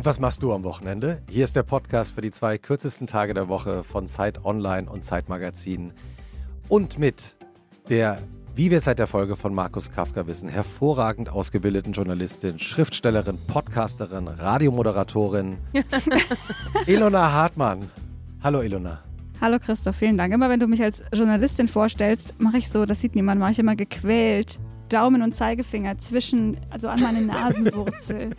Und was machst du am Wochenende? Hier ist der Podcast für die zwei kürzesten Tage der Woche von Zeit Online und Zeit Magazin. Und mit der, wie wir seit der Folge von Markus Kafka wissen, hervorragend ausgebildeten Journalistin, Schriftstellerin, Podcasterin, Radiomoderatorin, Ilona Hartmann. Hallo Ilona. Hallo Christoph, vielen Dank. Immer wenn du mich als Journalistin vorstellst, mache ich so, das sieht niemand, mache ich immer gequält. Daumen und Zeigefinger zwischen, also an meine Nasenwurzel.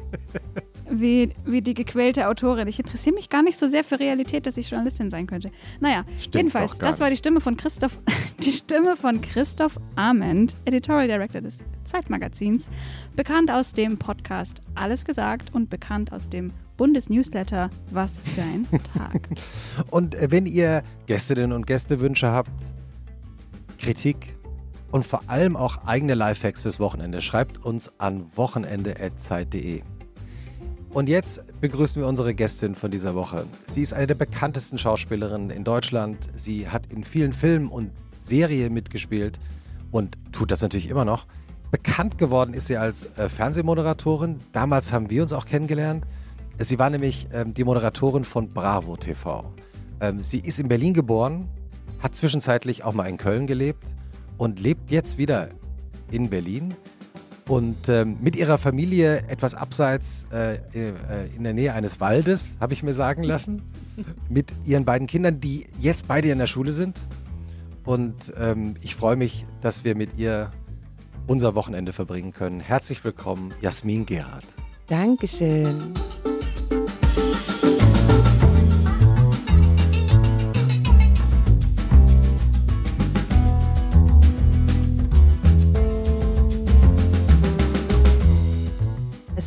Wie, wie die gequälte Autorin. Ich interessiere mich gar nicht so sehr für Realität, dass ich Journalistin sein könnte. Naja, Stimmt jedenfalls, das war die Stimme von Christoph, die Stimme von Christoph Arment, Editorial Director des Zeitmagazins, bekannt aus dem Podcast Alles gesagt und bekannt aus dem Bundesnewsletter Was für ein Tag. Und äh, wenn ihr Gästinnen und Gästewünsche habt, Kritik und vor allem auch eigene Lifehacks fürs Wochenende, schreibt uns an wochenende.zeit.de. Und jetzt begrüßen wir unsere Gästin von dieser Woche. Sie ist eine der bekanntesten Schauspielerinnen in Deutschland. Sie hat in vielen Filmen und Serien mitgespielt und tut das natürlich immer noch. Bekannt geworden ist sie als äh, Fernsehmoderatorin. Damals haben wir uns auch kennengelernt. Sie war nämlich ähm, die Moderatorin von Bravo TV. Ähm, sie ist in Berlin geboren, hat zwischenzeitlich auch mal in Köln gelebt und lebt jetzt wieder in Berlin und ähm, mit ihrer Familie etwas abseits äh, äh, in der Nähe eines Waldes, habe ich mir sagen lassen, mit ihren beiden Kindern, die jetzt beide in der Schule sind. Und ähm, ich freue mich, dass wir mit ihr unser Wochenende verbringen können. Herzlich willkommen, Jasmin Gerhardt. Dankeschön.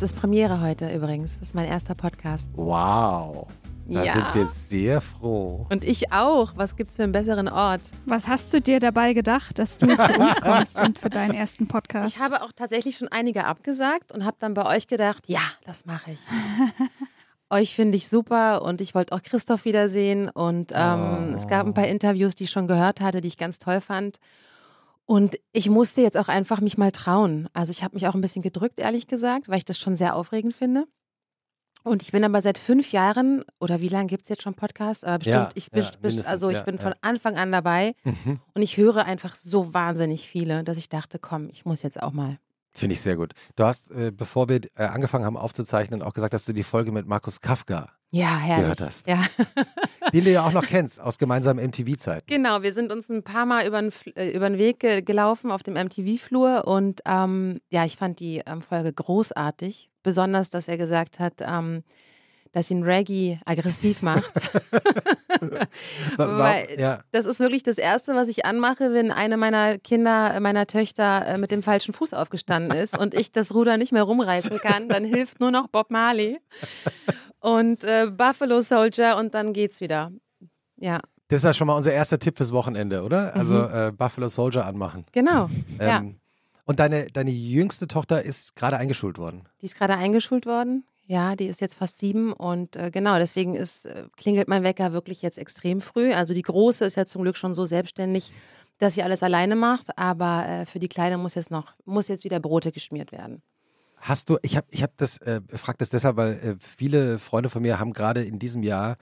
Ist Premiere heute übrigens. Das ist mein erster Podcast. Wow. Da Ja. sind wir sehr froh. Und ich auch. Was gibt's für einen besseren Ort? Was hast du dir dabei gedacht, dass du zu uns kommst und für deinen ersten Podcast? Ich habe auch tatsächlich schon einige abgesagt und habe dann bei euch gedacht, ja, das mache ich. euch finde ich super und ich wollte auch Christoph wiedersehen und ähm, es gab ein paar Interviews, die ich schon gehört hatte, die ich ganz toll fand. Und ich musste jetzt auch einfach mich mal trauen. Also ich habe mich auch ein bisschen gedrückt, ehrlich gesagt, weil ich das schon sehr aufregend finde. Und ich bin aber seit fünf Jahren, oder wie lange gibt es jetzt schon Podcasts? Aber bestimmt, Ja, ich, ja, best- also ich ja, bin von Anfang an dabei Mhm. und ich höre einfach so wahnsinnig viele, dass ich dachte, komm, ich muss jetzt auch mal. Finde ich sehr gut. Du hast, äh, bevor wir äh, angefangen haben aufzuzeichnen, auch gesagt, dass du die Folge mit Markus Kafka, Ja, herrlich. Gehört hast. Ja. den du ja auch noch kennst, aus gemeinsamen MTV-Zeiten. Genau, wir sind uns ein paar Mal über den, äh, über den Weg ge gelaufen auf dem MTV-Flur und ähm, ja, ich fand die ähm, Folge großartig. Besonders, dass er gesagt hat, ähm, dass ihn Reggae aggressiv macht. Weil ja. das ist wirklich das Erste, was ich anmache, wenn eine meiner Kinder, äh, meiner Töchter äh, mit dem falschen Fuß aufgestanden ist und ich das Ruder nicht mehr rumreißen kann, dann hilft nur noch Bob Marley und äh, Buffalo Soldier und dann geht's wieder. Ja, Das ist ja schon mal unser erster Tipp fürs Wochenende, oder? Also Mhm. äh, Buffalo Soldier anmachen. genau. ja. Ähm, Und deine, deine jüngste Tochter ist gerade eingeschult worden. Die ist gerade eingeschult worden. Ja, die ist jetzt fast sieben und äh, genau, deswegen ist, äh, klingelt mein Wecker wirklich jetzt extrem früh. Also die Große ist ja zum Glück schon so selbstständig, dass sie alles alleine macht, aber äh, für die Kleine muss jetzt noch, muss jetzt wieder Brote geschmiert werden. Hast du, ich habe ich hab das, äh, frag das deshalb, weil äh, viele Freunde von mir haben gerade in diesem Jahr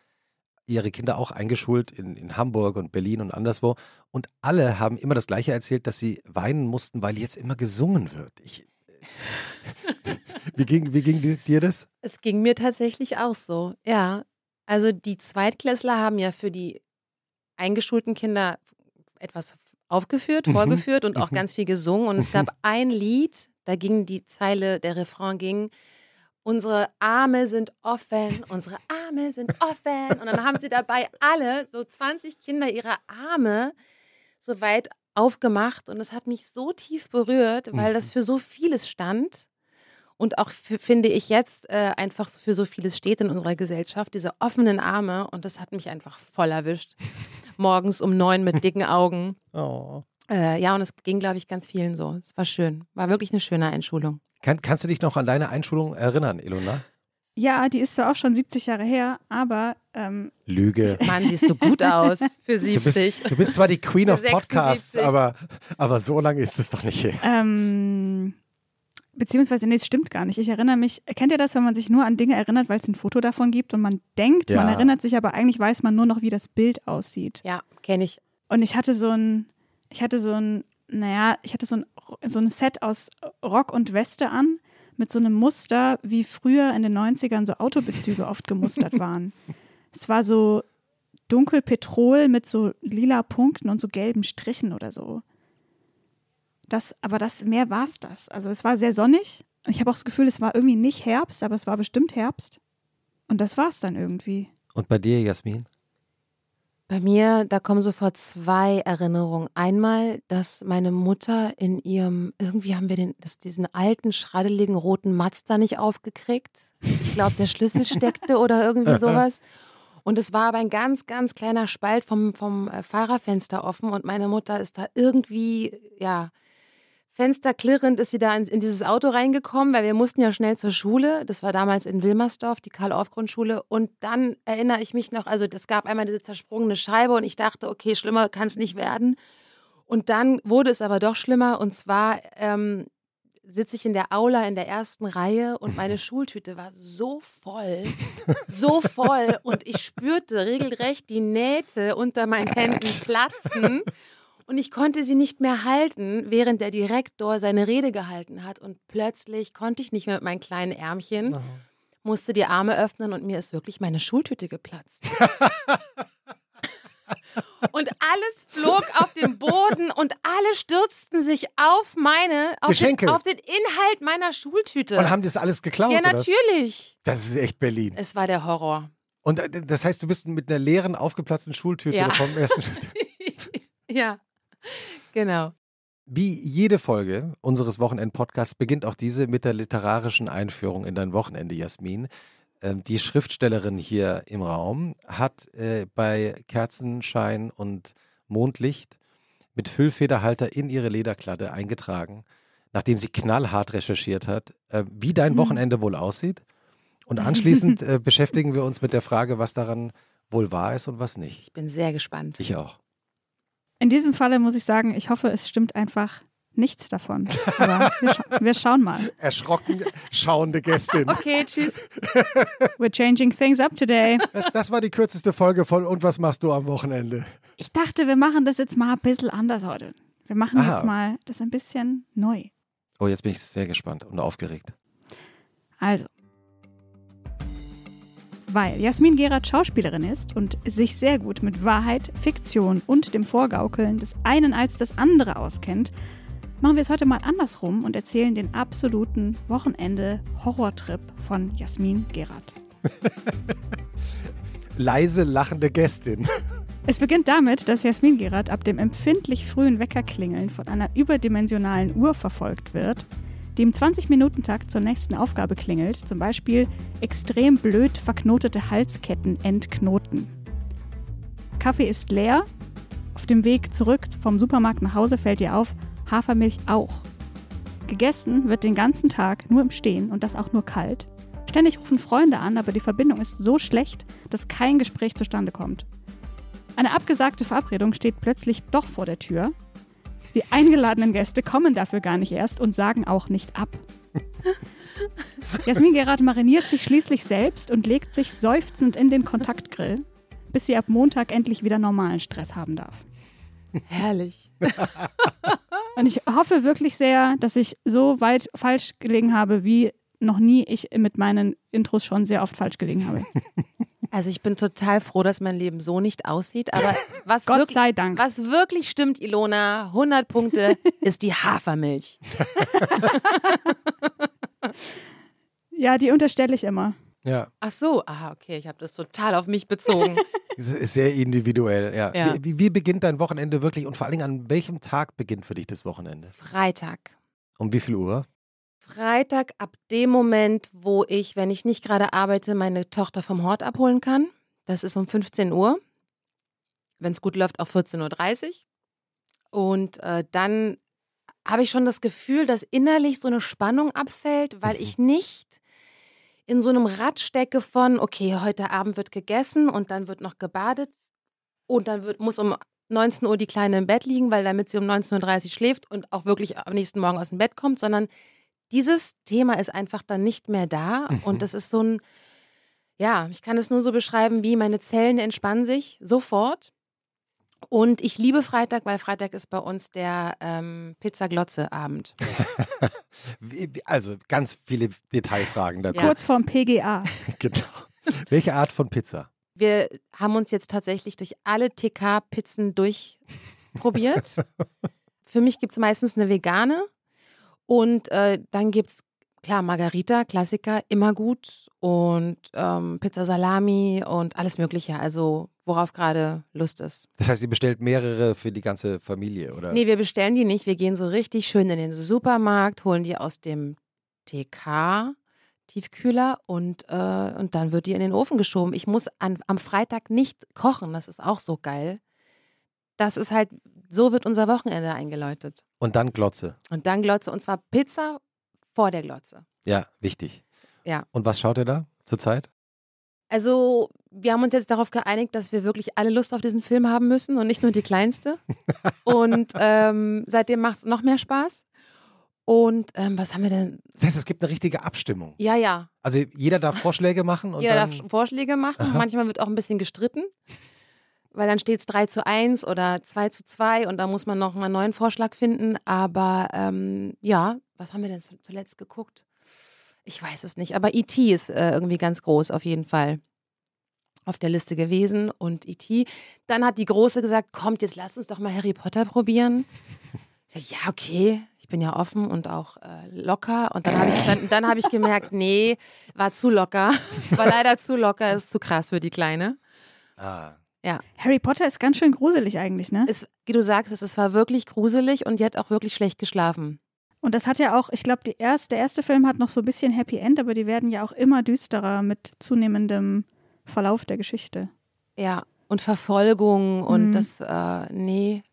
ihre Kinder auch eingeschult in, in Hamburg und Berlin und anderswo. Und alle haben immer das Gleiche erzählt, dass sie weinen mussten, weil jetzt immer gesungen wird. Ich, wie, ging, wie ging di- dir das? Es ging mir tatsächlich auch so, ja. Also die Zweitklässler haben ja für die eingeschulten Kinder etwas aufgeführt, Mhm, vorgeführt und auch mhm. ganz viel gesungen. Und es gab ein Lied, da ging die Zeile, der Refrain ging, unsere Arme sind offen, unsere Arme sind offen. Und dann haben sie dabei alle, so 20 Kinder, ihre Arme so weit aufgemacht. Und das hat mich so tief berührt, weil das Mhm. für so vieles stand. Und auch f- finde ich jetzt äh, einfach so für so vieles steht in unserer Gesellschaft, diese offenen Arme. Und das hat mich einfach voll erwischt. Morgens um neun mit dicken Augen. Oh. Äh, ja, und es ging, glaube ich, ganz vielen so. Es war schön. War wirklich eine schöne Einschulung. Kann, kannst du dich noch an deine Einschulung erinnern, Ilona? Ja, die ist zwar auch schon 70 Jahre her, aber ähm, Lüge. Mann, siehst du gut aus für Du bist, 70. du bist zwar die Queen of 76. Podcasts, aber, aber so lange ist es doch nicht her. ähm, beziehungsweise, nee, es stimmt gar nicht. Ich erinnere mich, kennt ihr das, wenn man sich nur an Dinge erinnert, weil es ein Foto davon gibt und man denkt, Ja. man erinnert sich, aber eigentlich weiß man nur noch, wie das Bild aussieht. Ja, kenne ich. Und ich hatte so ein, ich hatte so ein, naja, ich hatte so ein, so ein Set aus Rock und Weste an mit so einem Muster, wie früher in den 90ern so Autobezüge oft gemustert waren. es war so dunkel Petrol mit so lila Punkten und so gelben Strichen oder so. Das, aber das, mehr war es das. Also es war sehr sonnig. Ich habe auch das Gefühl, es war irgendwie nicht Herbst, aber es war bestimmt Herbst. Und das war es dann irgendwie. Und bei dir, Jasmin? Bei mir, da kommen sofort zwei Erinnerungen. Einmal, dass meine Mutter in ihrem, irgendwie haben wir den, das, diesen alten, schraddeligen roten Mazda nicht aufgekriegt. Ich glaube, der Schlüssel steckte oder irgendwie sowas. Und es war aber ein ganz, ganz kleiner Spalt vom, vom äh, Fahrerfenster offen und meine Mutter ist da irgendwie, ja, fensterklirrend ist sie da in, in dieses Auto reingekommen, weil wir mussten ja schnell zur Schule. Das war damals in Wilmersdorf, die Karl-Orff-Grundschule. Und dann erinnere ich mich noch, also es gab einmal diese zersprungene Scheibe und ich dachte, okay, schlimmer kann es nicht werden. Und dann wurde es aber doch schlimmer und zwar ähm, sitze ich in der Aula in der ersten Reihe und meine Schultüte war so voll, so voll und ich spürte regelrecht die Nähte unter meinen Händen platzen und ich konnte sie nicht mehr halten, während der Direktor seine Rede gehalten hat und plötzlich konnte ich nicht mehr mit meinen kleinen Ärmchen, musste die Arme öffnen und mir ist wirklich meine Schultüte geplatzt. Und alles flog auf den Boden und alle stürzten sich auf meine, auf, den, Geschenke. auf den Inhalt meiner Schultüte. Und haben das alles geklaut? ja, oder? natürlich. Das ist echt Berlin. Es war der Horror. Und äh, das heißt, du bist mit einer leeren, aufgeplatzten Schultüte Ja. vom ersten. ja, genau. Wie jede Folge unseres Wochenend-Podcasts beginnt auch diese mit der literarischen Einführung in dein Wochenende, Jasmin. Ähm, Die Schriftstellerin hier im Raum hat äh, bei Kerzenschein und Mondlicht mit Füllfederhalter in ihre Lederkladde eingetragen, nachdem sie knallhart recherchiert hat, äh, wie dein Mhm. Wochenende wohl aussieht. Und anschließend äh, beschäftigen wir uns mit der Frage, was daran wohl wahr ist und was nicht. Ich bin sehr gespannt. Ich auch. In diesem Falle muss ich sagen, ich hoffe, es stimmt einfach nichts davon. Aber wir, scha wir schauen mal. Erschrocken schauende Gästin. Okay, tschüss. We're changing things up today. Das, das war die kürzeste Folge von Und was machst du am Wochenende? Ich dachte, wir machen das jetzt mal ein bisschen anders heute. Wir machen Aha. jetzt mal das ein bisschen neu. Oh, jetzt bin ich sehr gespannt und aufgeregt. Also. Weil Jasmin Gerard Schauspielerin ist und sich sehr gut mit Wahrheit, Fiktion und dem Vorgaukeln des einen als des andere auskennt, machen wir es heute mal andersrum und erzählen den absoluten Wochenende-Horrortrip von Jasmin Gerard. Leise lachende Gästin. Es beginnt damit, dass Jasmin Gerard ab dem empfindlich frühen Weckerklingeln von einer überdimensionalen Uhr verfolgt wird, die im 20-Minuten-Takt zur nächsten Aufgabe klingelt, zum Beispiel extrem blöd verknotete Halsketten entknoten. Kaffee ist leer. Auf dem Weg zurück vom Supermarkt nach Hause fällt ihr auf, Hafermilch auch. Gegessen wird den ganzen Tag nur im Stehen und das auch nur kalt. Ständig rufen Freunde an, aber die Verbindung ist so schlecht, dass kein Gespräch zustande kommt. Eine abgesagte Verabredung steht plötzlich doch vor der Tür. Die eingeladenen Gäste kommen dafür gar nicht erst und sagen auch nicht ab. Jasmin Gerard mariniert sich schließlich selbst und legt sich seufzend in den Kontaktgrill, bis sie ab Montag endlich wieder normalen Stress haben darf. Herrlich. Und ich hoffe wirklich sehr, dass ich so weit falsch gelegen habe, wie noch nie ich mit meinen Intros schon sehr oft falsch gelegen habe. Also ich bin total froh, dass mein Leben so nicht aussieht, aber was, Gott wirklich, sei Dank. was wirklich stimmt, Ilona, 100 Punkte, ist die Hafermilch. Ja, die unterstelle ich immer. Ja, Ach so, ah, okay, ich habe das total auf mich bezogen. es ist sehr individuell. Ja. Ja. Wie, wie beginnt dein Wochenende wirklich und vor allen Dingen an welchem Tag beginnt für dich das Wochenende? Freitag. Um wie viel Uhr? Freitag ab dem Moment, wo ich, wenn ich nicht gerade arbeite, meine Tochter vom Hort abholen kann. Das ist um 15 Uhr. Wenn es gut läuft, auch 14.30 Uhr. Und äh, dann habe ich schon das Gefühl, dass innerlich so eine Spannung abfällt, weil Mhm. ich nicht in so einem Rad stecke von, okay, heute Abend wird gegessen und dann wird noch gebadet und dann wird, muss um 19 Uhr die Kleine im Bett liegen, weil damit sie um 19.30 Uhr schläft und auch wirklich am nächsten Morgen aus dem Bett kommt, sondern dieses Thema ist einfach dann nicht mehr da Mhm. und das ist so ein, ja, ich kann es nur so beschreiben, wie meine Zellen entspannen sich sofort. Und ich liebe Freitag, weil Freitag ist bei uns der ähm, Pizza-Glotze-Abend. Also ganz viele Detailfragen dazu. Ja. Kurz vorm PGA. Genau. Welche Art von Pizza? Wir haben uns jetzt tatsächlich durch alle TK-Pizzen durchprobiert. Für mich gibt es meistens eine vegane und äh, dann gibt es, klar, Margarita, Klassiker, immer gut und ähm, Pizza Salami und alles Mögliche, also worauf gerade Lust ist. Das heißt, ihr bestellt mehrere für die ganze Familie, oder? Nee, wir bestellen die nicht, wir gehen so richtig schön in den Supermarkt, holen die aus dem TK. Tiefkühler und, äh, und dann wird die in den Ofen geschoben. Ich muss an, am Freitag nicht kochen, das ist auch so geil. Das ist halt, so wird unser Wochenende eingeläutet. Und dann Glotze. Und dann Glotze und zwar Pizza vor der Glotze. Ja, wichtig. Ja. Und was schaut ihr da zurzeit? Also, wir haben uns jetzt darauf geeinigt, dass wir wirklich alle Lust auf diesen Film haben müssen und nicht nur die kleinste. und ähm, seitdem macht es noch mehr Spaß. Und ähm, was haben wir denn? Das heißt, es gibt eine richtige Abstimmung. Ja, ja. Also jeder darf Vorschläge machen Jeder darf Vorschläge machen. Aha. Manchmal wird auch ein bisschen gestritten, weil dann steht es 3 zu 1 oder 2 zu 2 und da muss man noch mal einen neuen Vorschlag finden. Aber ähm, ja, was haben wir denn zu- zuletzt geguckt? Ich weiß es nicht. Aber E.T. ist äh, irgendwie ganz groß auf jeden Fall auf der Liste gewesen und E.T. Dann hat die Große gesagt, kommt, jetzt lass uns doch mal Harry Potter probieren. Ich sag, ja, okay, ich bin ja offen und auch äh, locker. Und dann habe ich, dann, dann hab ich gemerkt, nee, war zu locker. War leider zu locker, ist zu krass für die Kleine. Ah. Harry Potter ist ganz schön gruselig eigentlich, ne? Es, wie du sagst, es, es war wirklich gruselig und die hat auch wirklich schlecht geschlafen. Und das hat ja auch, ich glaube, erst, der erste Film hat noch so ein bisschen Happy End, aber die werden ja auch immer düsterer mit zunehmendem Verlauf der Geschichte. Ja, und Verfolgung und Mhm. das, äh, nee,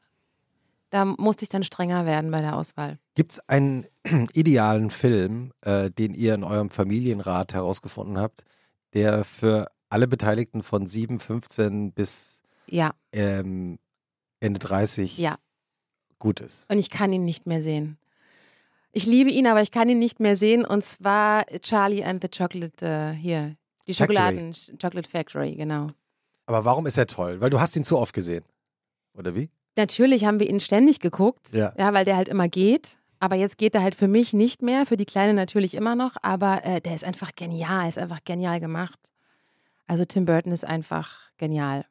da musste ich dann strenger werden bei der Auswahl. Gibt es einen idealen Film, äh, den ihr in eurem Familienrat herausgefunden habt, der für alle Beteiligten von 7, 15 bis Ja, ähm, Ende 30 ja. gut ist? Und ich kann ihn nicht mehr sehen. Ich liebe ihn, aber ich kann ihn nicht mehr sehen. Und zwar Charlie and the Chocolate, äh, hier, die Factory. Schokoladen, Chocolate Factory, genau. Aber warum ist er toll? Weil du hast ihn zu oft gesehen. Oder wie? Natürlich haben wir ihn ständig geguckt, Ja. weil der halt immer geht. Aber jetzt geht er halt für mich nicht mehr, für die Kleine natürlich immer noch. Aber äh, der ist einfach genial, ist einfach genial gemacht. Also Tim Burton ist einfach genial.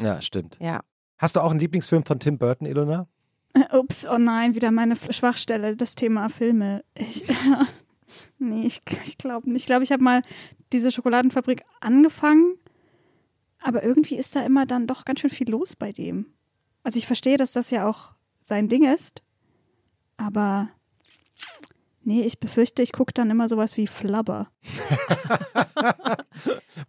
Ja, stimmt. Ja. Hast du auch einen Lieblingsfilm von Tim Burton, Ilona? Ups, oh nein, wieder meine Schwachstelle, das Thema Filme. Ich, nee, ich, ich glaube nicht. Ich glaube, ich habe mal diese Schokoladenfabrik angefangen, aber irgendwie ist da immer dann doch ganz schön viel los bei dem. Also ich verstehe, dass das ja auch sein Ding ist, aber nee, ich befürchte, ich gucke dann immer sowas wie Flubber.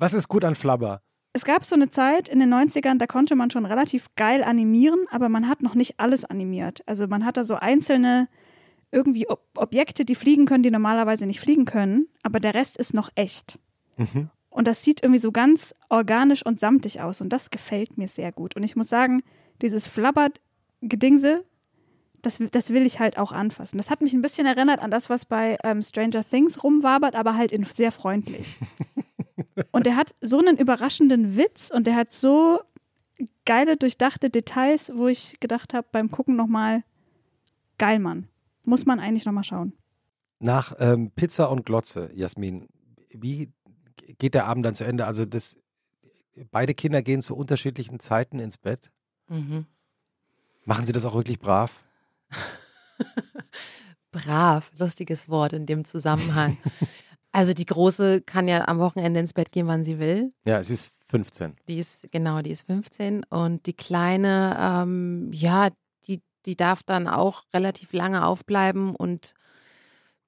Was ist gut an Flubber? Es gab so eine Zeit in den 90ern, da konnte man schon relativ geil animieren, aber man hat noch nicht alles animiert. Also man hat da so einzelne irgendwie Ob Objekte, die fliegen können, die normalerweise nicht fliegen können, aber der Rest ist noch echt. Mhm. Und das sieht irgendwie so ganz organisch und samtig aus und das gefällt mir sehr gut. Und ich muss sagen, dieses Flabbert-Gedingse, das, das will ich halt auch anfassen. Das hat mich ein bisschen erinnert an das, was bei ähm, Stranger Things rumwabert, aber halt in sehr freundlich. Und der hat so einen überraschenden Witz und der hat so geile, durchdachte Details, wo ich gedacht habe beim Gucken nochmal, geil, Mann. Muss man eigentlich nochmal schauen. Nach ähm, Pizza und Glotze, Jasmin, wie geht der Abend dann zu Ende? Also das, beide Kinder gehen zu unterschiedlichen Zeiten ins Bett. Mhm. Machen sie das auch wirklich brav? Brav, lustiges Wort in dem Zusammenhang. also die Große kann ja am Wochenende ins Bett gehen, wann sie will. Ja, es ist 15. Die ist, genau, die ist 15 und die Kleine, ähm, ja, die, die darf dann auch relativ lange aufbleiben und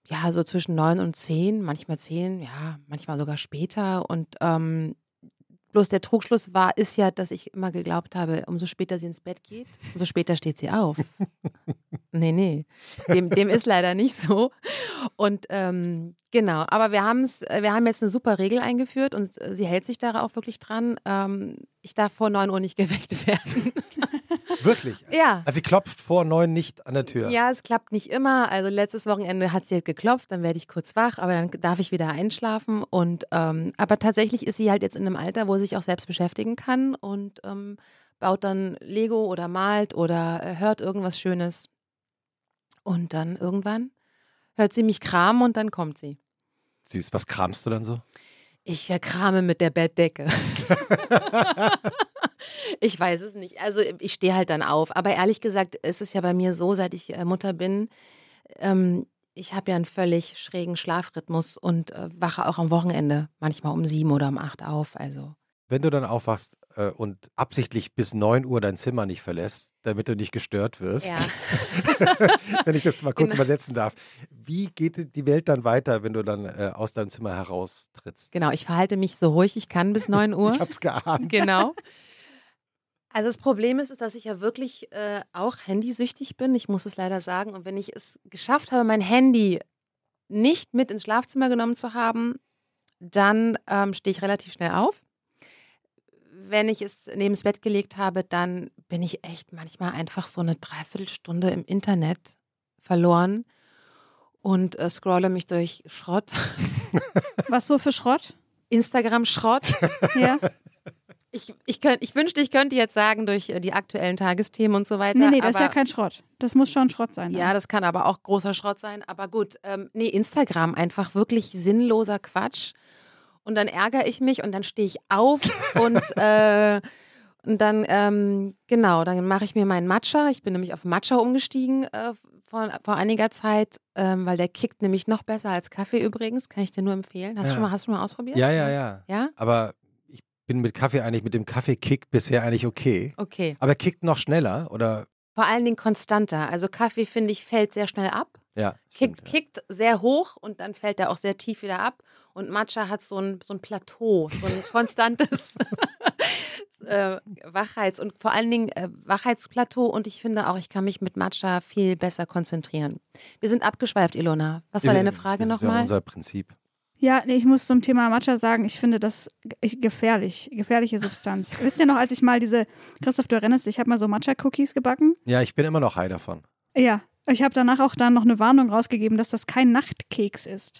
ja, so zwischen neun und zehn, manchmal zehn, ja, manchmal sogar später und ähm, bloß der Trugschluss war, ist ja, dass ich immer geglaubt habe, umso später sie ins Bett geht, umso später steht sie auf. nee, nee, dem, dem ist leider nicht so und ähm, genau, aber wir haben es, wir haben jetzt eine super Regel eingeführt und sie hält sich da auch wirklich dran. Ähm, ich darf vor 9 Uhr nicht geweckt werden. Wirklich? Ja. Also sie klopft vor neun nicht an der Tür. Ja, es klappt nicht immer. Also letztes Wochenende hat sie halt geklopft, dann werde ich kurz wach, aber dann darf ich wieder einschlafen. Und ähm, aber tatsächlich ist sie halt jetzt in einem Alter, wo sie sich auch selbst beschäftigen kann und ähm, baut dann Lego oder malt oder äh, hört irgendwas Schönes. Und dann irgendwann hört sie mich kramen und dann kommt sie. Süß. Was kramst du dann so? Ich krame mit der Bettdecke. ich weiß es nicht. Also ich stehe halt dann auf. Aber ehrlich gesagt, ist es ja bei mir so, seit ich äh, Mutter bin, ähm, ich habe ja einen völlig schrägen Schlafrhythmus und äh, wache auch am Wochenende manchmal um sieben oder um acht auf. Also Wenn du dann aufwachst äh, und absichtlich bis 9 Uhr dein Zimmer nicht verlässt, damit du nicht gestört wirst, ja. wenn ich das mal kurz Genau. übersetzen darf, wie geht die Welt dann weiter, wenn du dann äh, aus deinem Zimmer heraustrittst? genau, ich verhalte mich so ruhig ich kann bis neun Uhr. Ich hab's geahnt. Genau. Also das Problem ist, ist, dass ich ja wirklich äh, auch handysüchtig bin. Ich muss es leider sagen. Und wenn ich es geschafft habe, mein Handy nicht mit ins Schlafzimmer genommen zu haben, dann ähm, stehe ich relativ schnell auf. Wenn ich es neben das Bett gelegt habe, dann bin ich echt manchmal einfach so eine Dreiviertelstunde im Internet verloren und äh, scrolle mich durch Schrott, Was so für Schrott? Instagram-Schrott. Ja. Ich, ich, könnt, ich wünschte, ich könnte jetzt sagen, durch äh, die aktuellen Tagesthemen und so weiter. Nee, nee, das ist ja kein Schrott. Das muss schon Schrott sein. dann. Ja, das kann aber auch großer Schrott sein. Aber gut, ähm, nee, Instagram einfach wirklich sinnloser Quatsch. Und dann ärgere ich mich und dann stehe ich auf und, äh, und dann, ähm, genau, dann mache ich mir meinen Matcha. Ich bin nämlich auf Matcha umgestiegen äh, vor, vor einiger Zeit, ähm, weil der kickt nämlich noch besser als Kaffee übrigens. Kann ich dir nur empfehlen. Hast, du Ja. schon mal, hast du schon mal ausprobiert? Ja, ja, ja. Ja? Aber ich bin mit Kaffee eigentlich, mit dem Kaffeekick bisher eigentlich okay. Okay. Aber er kickt noch schneller oder? Vor allen Dingen konstanter. Also Kaffee, finde ich, fällt sehr schnell ab. Ja. Kickt, stimmt, ja. kickt sehr hoch und dann fällt er auch sehr tief wieder ab. Und Matcha hat so ein, so ein Plateau, so ein konstantes äh, Wachheits- und vor allen Dingen äh, Wachheitsplateau. Und ich finde auch, ich kann mich mit Matcha viel besser konzentrieren. Wir sind abgeschweift, Ilona. Was war deine Frage das ist ja nochmal? unser Prinzip. Ja, nee, ich muss zum Thema Matcha sagen, ich finde das gefährlich, gefährliche Substanz. Wisst ihr noch, als ich mal diese, Christoph, du erinnerst dich, ich habe mal so Matcha-Cookies gebacken. Ja, ich bin immer noch high davon. Ja, ich habe danach auch dann noch eine Warnung rausgegeben, dass das kein Nachtkeks ist.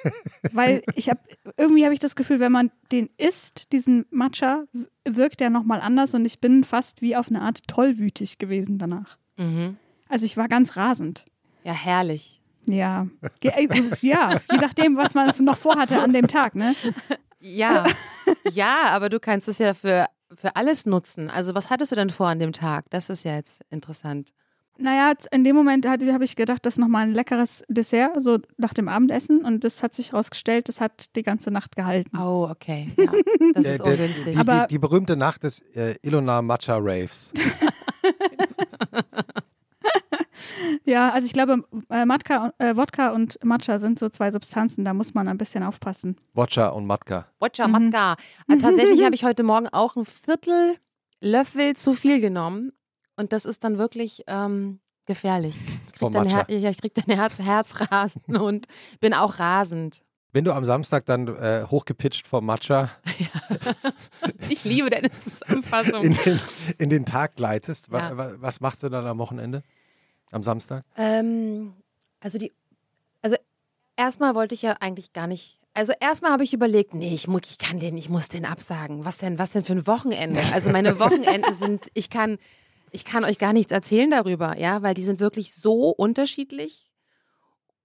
Weil ich habe, irgendwie habe ich das Gefühl, wenn man den isst, diesen Matcha, wirkt der nochmal anders und ich bin fast wie auf eine Art tollwütig gewesen danach. Mhm. Also ich war ganz rasend. Ja, herrlich. Ja, äh, ja, je nachdem, was man noch vorhatte an dem Tag, ne? Ja, ja, aber du kannst es ja für, für alles nutzen. Also was hattest du denn vor an dem Tag? Das ist ja jetzt interessant. Naja, in dem Moment habe ich gedacht, das ist nochmal ein leckeres Dessert, so nach dem Abendessen. Und das hat sich herausgestellt, das hat die ganze Nacht gehalten. Oh, okay. Ja, das Der- ist ungünstig. Die, Aber- die, die berühmte Nacht des äh, Ilona Matcha Raves. Ja, also ich glaube, äh, Matka, äh, Wodka und Matcha sind so zwei Substanzen, da muss man ein bisschen aufpassen. Wodka und Matka. Wodka Mhm. Matka. Äh, Tatsächlich habe ich heute Morgen auch ein Viertel Löffel zu viel genommen. Und das ist dann wirklich ähm, gefährlich. Ich krieg dann. Her ja, ich krieg dann Herz, Herzrasen und bin auch rasend. Wenn du am Samstag dann äh, hochgepitcht vom Matcha Ich liebe deine Zusammenfassung. in den, in den Tag gleitest, Ja. wa, was machst du dann am Wochenende? Am Samstag? Ähm, also die, also erstmal wollte ich ja eigentlich gar nicht. Also erstmal habe ich überlegt, nee, ich, ich kann den, ich muss den absagen. Was denn, was denn für ein Wochenende? Also meine Wochenenden sind, ich kann, ich kann euch gar nichts erzählen darüber, ja, weil die sind wirklich so unterschiedlich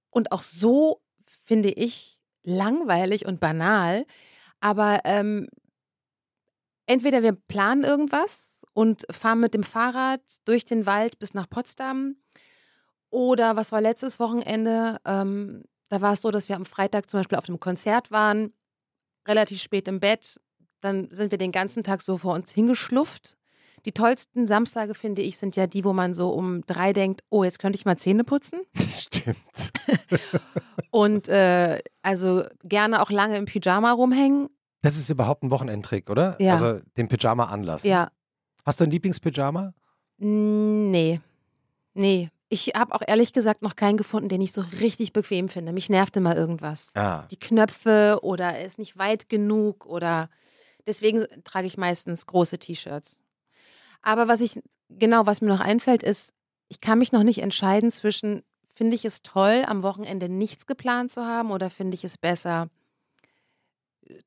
und auch so, finde ich, langweilig und banal. Aber ähm, entweder wir planen irgendwas und fahren mit dem Fahrrad durch den Wald bis nach Potsdam. Oder was war letztes Wochenende? Ähm, da war es so, dass wir am Freitag zum Beispiel auf einem Konzert waren, relativ spät im Bett. Dann sind wir den ganzen Tag so vor uns hingeschlufft. Die tollsten Samstage, finde ich, sind ja die, wo man so um drei denkt, oh, jetzt könnte ich mal Zähne putzen. Stimmt. Und äh, also gerne auch lange im Pyjama rumhängen. Das ist überhaupt ein Wochenendtrick, oder? Ja. Also den Pyjama anlassen. Ja, Hast du ein Lieblingspyjama? Nee. Nee. Ich habe auch ehrlich gesagt noch keinen gefunden, den ich so richtig bequem finde. Mich nervt immer irgendwas. Ah, Die Knöpfe oder er ist nicht weit genug oder deswegen trage ich meistens große T-Shirts. Aber was ich, genau, was mir noch einfällt, ist, ich kann mich noch nicht entscheiden zwischen, finde ich es toll, am Wochenende nichts geplant zu haben oder finde ich es besser,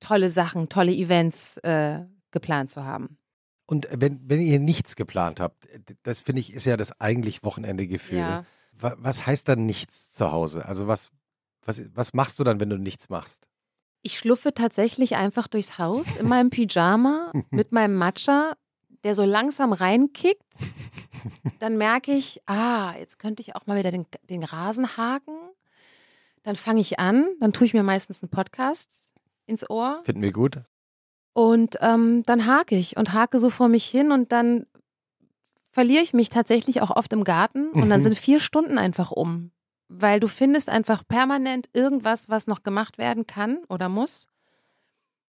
tolle Sachen, tolle Events äh, geplant zu haben. Und wenn, wenn ihr nichts geplant habt, das finde ich ist ja das eigentlich Wochenende-Gefühl. Ja. Wa- Was heißt dann nichts zu Hause? Also was, was, was machst du dann, wenn du nichts machst? Ich schluffe tatsächlich einfach durchs Haus in meinem Pyjama mit meinem Matcha, der so langsam reinkickt. Dann merke ich, ah, jetzt könnte ich auch mal wieder den, den Rasen haken. Dann fange ich an, dann tue ich mir meistens einen Podcast ins Ohr Finden wir gut? und ähm, dann hake ich und hake so vor mich hin und dann verliere ich mich tatsächlich auch oft im Garten und dann Mhm. sind vier Stunden einfach um. Weil du findest einfach permanent irgendwas, was noch gemacht werden kann oder muss.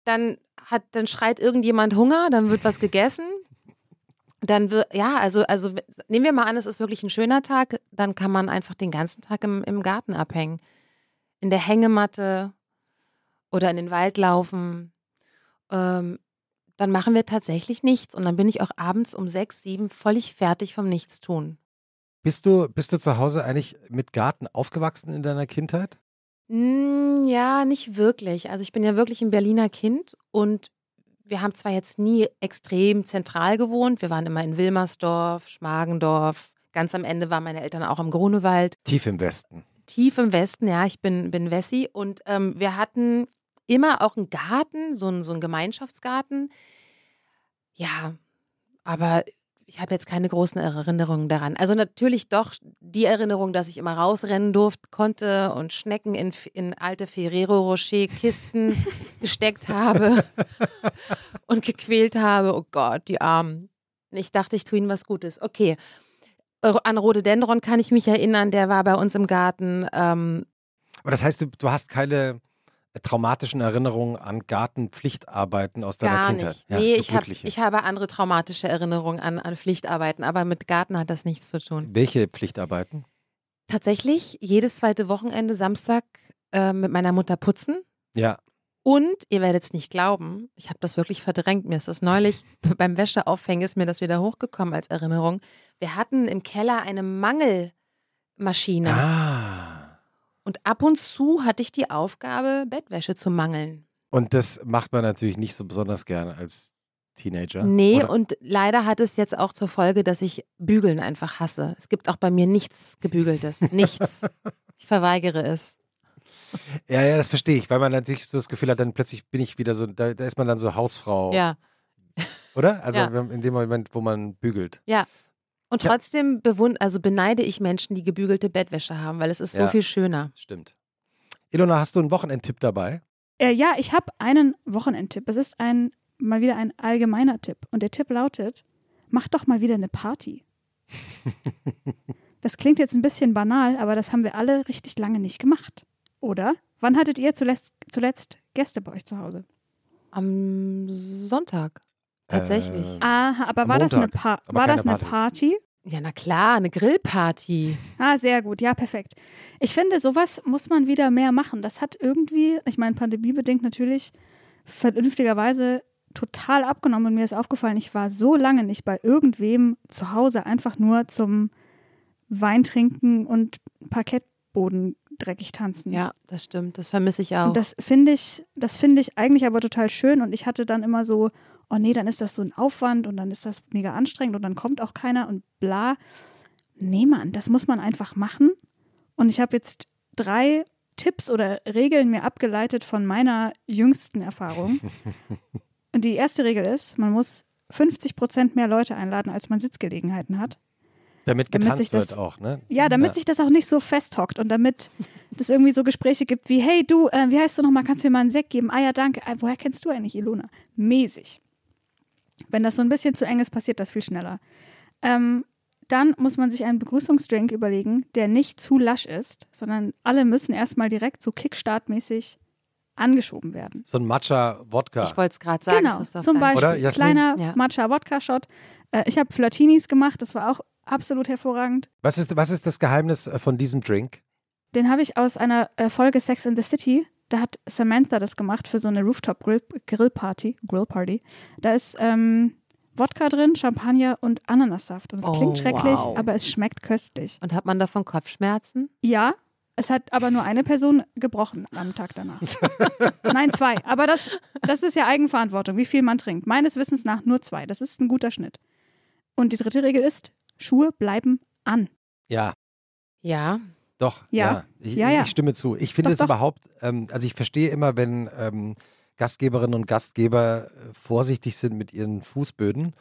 Dann hat, dann schreit irgendjemand Hunger, dann wird was gegessen. Dann wird, ja, also, also nehmen wir mal an, es ist wirklich ein schöner Tag, dann kann man einfach den ganzen Tag im, im Garten abhängen. In der Hängematte oder in den Wald laufen. Ähm, dann machen wir tatsächlich nichts und dann bin ich auch abends um sechs, sieben völlig fertig vom Nichtstun. Bist du, bist du zu Hause eigentlich mit Garten aufgewachsen in deiner Kindheit? Mm, Ja, nicht wirklich. Also ich bin ja wirklich ein Berliner Kind und wir haben zwar jetzt nie extrem zentral gewohnt, wir waren immer in Wilmersdorf, Schmargendorf. Ganz am Ende waren meine Eltern auch im Grunewald, Tief im Westen. tief im Westen. Ja, ich bin, bin Wessi und ähm, wir hatten immer auch einen Garten, so einen, so einen Gemeinschaftsgarten. Ja, aber ich habe jetzt keine großen Erinnerungen daran. Also natürlich doch die Erinnerung, dass ich immer rausrennen durfte, konnte und Schnecken in, in alte Ferrero Rocher Kisten gesteckt habe und gequält habe. Oh Gott, die Armen. Ich dachte, ich tue ihnen was Gutes. Okay. An Rhododendron kann ich mich erinnern, der war bei uns im Garten. Ähm, Aber das heißt, du, du hast keine traumatischen Erinnerungen an Gartenpflichtarbeiten aus deiner Gar Kindheit? nicht. Ja, nee, du ich, hab, ich habe andere traumatische Erinnerungen an, an Pflichtarbeiten, aber mit Garten hat das nichts zu tun. Welche Pflichtarbeiten? Tatsächlich jedes zweite Wochenende Samstag äh, mit meiner Mutter putzen. Ja. Und ihr werdet es nicht glauben, ich habe das wirklich verdrängt. Mir ist das neulich beim Wäscheaufhängen ist mir das wieder hochgekommen als Erinnerung. Wir hatten im Keller eine Mangelmaschine Ah. Und ab und zu hatte ich die Aufgabe, Bettwäsche zu mangeln. Und das macht man natürlich nicht so besonders gerne als Teenager. Nee, oder? und leider hat es jetzt auch zur Folge, dass ich Bügeln einfach hasse. Es gibt auch bei mir nichts Gebügeltes. Nichts. ich verweigere es. Ja, ja, das verstehe ich, weil man natürlich so das Gefühl hat, dann plötzlich bin ich wieder so, da, da ist man dann so Hausfrau, Ja. oder? Also Ja. in dem Moment, wo man bügelt. Und trotzdem bewund also beneide ich Menschen, die gebügelte Bettwäsche haben, weil es ist so Ja. viel schöner. Stimmt. Ilona, hast du einen Wochenendtipp dabei? Äh, ja, ich habe einen Wochenendtipp. Es ist ein mal wieder ein allgemeiner Tipp. Und der Tipp lautet: Mach doch mal wieder eine Party. das klingt jetzt ein bisschen banal, aber das haben wir alle richtig lange nicht gemacht. Oder? Wann hattet ihr zuletzt, zuletzt Gäste bei euch zu Hause? Am Sonntag. Tatsächlich. Äh, Aha, aber war das eine, Montag, pa aber war das eine Party. Party? Ja, na klar, eine Grillparty. Ah, sehr gut. Ja, perfekt. Ich finde, sowas muss man wieder mehr machen. Das hat irgendwie, ich meine, pandemiebedingt natürlich, vernünftigerweise total abgenommen. Und mir ist aufgefallen, ich war so lange nicht bei irgendwem zu Hause, einfach nur zum Wein trinken und Parkettboden dreckig tanzen. Ja, das stimmt. Das vermisse ich auch. Und das finde ich, das finde ich eigentlich aber total schön. Und ich hatte dann immer so, oh nee, dann ist das so ein Aufwand und dann ist das mega anstrengend und dann kommt auch keiner und bla. Nee, Mann, das muss man einfach machen. Und ich habe jetzt drei Tipps oder Regeln mir abgeleitet von meiner jüngsten Erfahrung. Und die erste Regel ist, man muss 50 Prozent mehr Leute einladen, als man Sitzgelegenheiten hat. Damit Damit getanzt sich das- wird auch, ne? Ja, damit Ja. sich das auch nicht so festhockt und damit es irgendwie so Gespräche gibt wie, hey du, äh, wie heißt du nochmal, kannst du mir mal einen Sekt geben? Ah ja, danke. Äh, woher kennst du eigentlich Ilona? Mäßig. Wenn das so ein bisschen zu eng ist, passiert das viel schneller. Ähm, dann muss man sich einen Begrüßungsdrink überlegen, der nicht zu lasch ist, sondern alle müssen erstmal direkt so Kickstart-mäßig angeschoben werden. So ein Matcha-Wodka. ich wollte es gerade sagen, genau, zum. Beispiel Jasmin? kleiner Ja. Matcha-Wodka-Shot. Äh, ich habe Flirtinis gemacht, das war auch absolut hervorragend. Was ist, was ist das Geheimnis äh, von diesem Drink? Den habe ich aus einer äh, Folge Sex in the City. Da hat Samantha das gemacht für so eine Rooftop-Grill-Party. Grill Party. Da ist, ähm, Wodka drin, Champagner und Ananassaft. Und es Oh, klingt schrecklich, wow. aber es schmeckt köstlich. Und hat man davon Kopfschmerzen? Ja, es hat aber nur eine Person gebrochen am Tag danach. Nein, zwei. Aber das, das ist ja Eigenverantwortung, wie viel man trinkt. Meines Wissens nach nur zwei. Das ist ein guter Schnitt. Und die dritte Regel ist, Schuhe bleiben an. Ja, Ja. Doch. Ja. Ja, Ich, Ja, ja. ich stimme zu. Ich finde Doch, es doch. überhaupt, ähm, also ich verstehe immer, wenn ähm, Gastgeberinnen und Gastgeber äh, vorsichtig sind mit ihren Fußböden.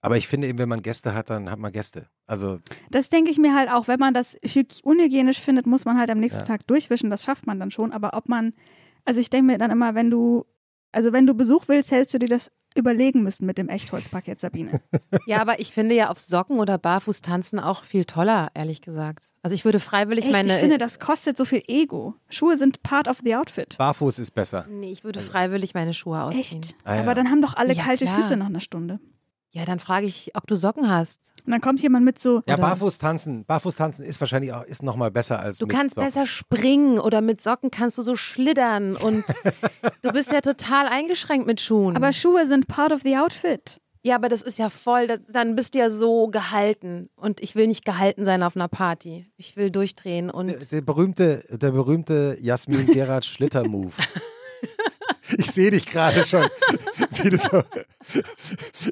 Aber ich finde eben, wenn man Gäste hat, dann hat man Gäste. Also Das denke ich mir halt auch. Wenn man das hy- unhygienisch findet, muss man halt am nächsten Ja. Tag durchwischen. Das schafft man dann schon. Aber ob man, also ich denke mir dann immer, wenn du, also wenn du Besuch willst, hättest du dir das überlegen müssen mit dem Echtholzparkett, Sabine. Ja, aber ich finde ja auf Socken oder Barfuß tanzen auch viel toller, ehrlich gesagt. Also ich würde freiwillig Echt, meine. ich finde, das kostet so viel Ego. Schuhe sind part of the outfit. barfuß ist besser. nee, ich würde freiwillig meine Schuhe ausziehen. Echt? Ah, ja. Aber dann haben doch alle Ja, kalte klar. Füße nach einer Stunde. Ja, dann frage ich, ob du Socken hast. Und dann kommt jemand mit so, Ja, Oder- barfuß tanzen. Barfuß tanzen ist wahrscheinlich auch ist noch mal besser als Du mit kannst Socken. besser springen oder mit Socken kannst du so schlittern und du bist ja total eingeschränkt mit Schuhen. aber Schuhe sind part of the outfit. ja, aber das ist ja voll, das, dann bist du ja so gehalten und ich will nicht gehalten sein auf einer Party. Ich will durchdrehen und Der, der berühmte, der berühte Jasmin Gerard Schlitter-Move. Ich sehe dich gerade schon, wie du so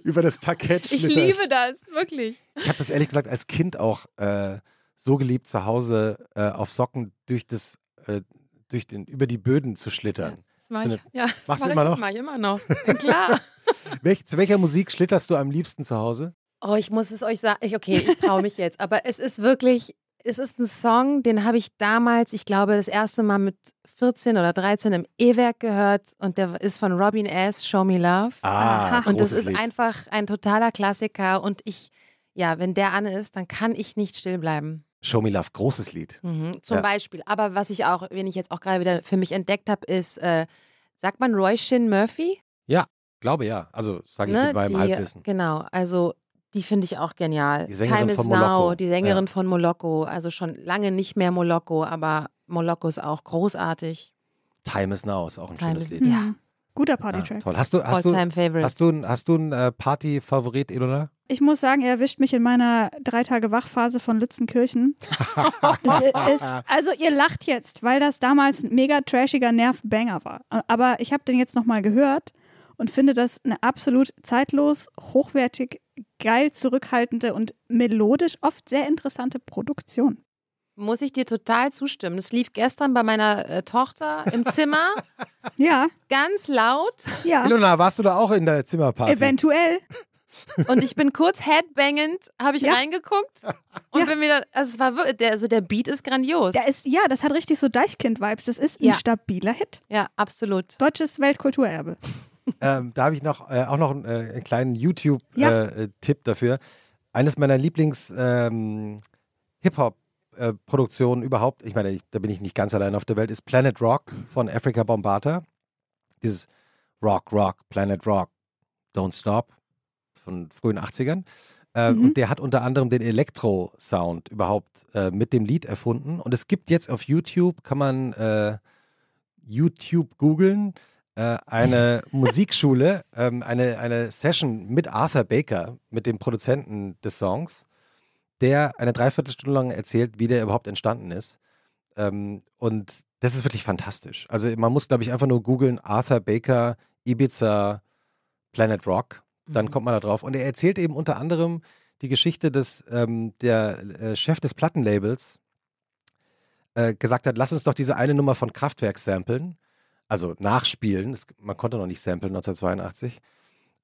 über das Parkett schlitterst. das, wirklich. Ich habe das ehrlich gesagt als Kind auch äh, so geliebt, zu Hause äh, auf Socken durch das, äh, durch den, über die Böden zu schlittern. Das mach So ich, eine- ja, das Machst du mach immer ich, noch? Mach ich immer noch. Ja, klar. Welch, zu welcher Musik schlitterst du am liebsten zu Hause? Oh, ich muss es euch sagen. Ich, okay, ich traue mich jetzt. Aber es ist wirklich, es ist ein Song, den habe ich damals, ich glaube, das erste Mal mit 14 oder 13 im E-Werk gehört. Und der ist von Robin S., Show Me Love. Ah, und das ist Lied. einfach ein totaler Klassiker. Und ich, ja, wenn der an ist, dann kann ich nicht still bleiben. Show Me Love, großes Lied. Mhm, zum Ja. Beispiel. Aber was ich auch, wenn ich jetzt auch gerade wieder für mich entdeckt habe, ist, äh, sagt man Roy Shin Murphy? Glaube ja. Also sage ich Ne, mit meinem die, Halbwissen. Genau, also die finde ich auch genial. Die Sängerin Time is von Now, Moloko. die Sängerin von Moloko. Also schon lange nicht mehr Moloko, aber Moloko ist auch großartig. Time is Now ist auch ein Time schönes is- Lied. Ja. Mhm. Guter Partytrack. toll. Hast du, hast du, hast du, ein- hast du einen äh, Party-Favorit, Ilona? Ich muss sagen, er erwischt mich in meiner drei Tage Wachphase von Lützenkirchen. ist, also ihr lacht jetzt, weil das damals ein mega trashiger Nervbanger war. Aber ich habe den jetzt nochmal gehört und finde das eine absolut zeitlos, hochwertig, geil zurückhaltende und melodisch oft sehr interessante Produktion. Muss ich dir total zustimmen. Das lief gestern bei meiner äh, Tochter im Zimmer, Ja, ganz laut. ja, Ilona, warst du da auch in der Zimmerparty? eventuell. Und ich bin kurz headbangend, habe ich Ja. reingeguckt und Ja. bin wieder, also es war wirklich, der, also der Beat ist grandios. Der ist, ja, das hat richtig so Deichkind-Vibes. Das ist ein Ja. stabiler Hit. ja, absolut. Deutsches Weltkulturerbe. Ähm, da habe ich noch äh, auch noch einen, äh, einen kleinen Ja. YouTube-Tipp dafür. Eines meiner Lieblings-Hip-Hop-Produktionen überhaupt, ich meine, ich, da bin ich nicht ganz allein auf der Welt, ist Planet Rock von Africa Bombata. Dieses Rock, Rock, Planet Rock, Don't Stop von frühen 80ern. Äh, Mhm. Und der hat unter anderem den Elektro-Sound überhaupt äh, mit dem Lied erfunden. Und es gibt jetzt auf YouTube, kann man äh, YouTube googeln, äh, eine Musikschule, ähm, eine, eine Session mit Arthur Baker, mit dem Produzenten des Songs, der eine Dreiviertelstunde lang erzählt, wie der überhaupt entstanden ist. Ähm, und das ist wirklich fantastisch. Also man muss, glaube ich, einfach nur googeln, Arthur Baker, Ibiza, Planet Rock, dann Mhm. kommt man da drauf. Und er erzählt eben unter anderem die Geschichte, dass ähm, der äh, Chef des Plattenlabels äh, gesagt hat, lass uns doch diese eine Nummer von Kraftwerk samplen, also nachspielen. Das, man konnte noch nicht samplen 1982.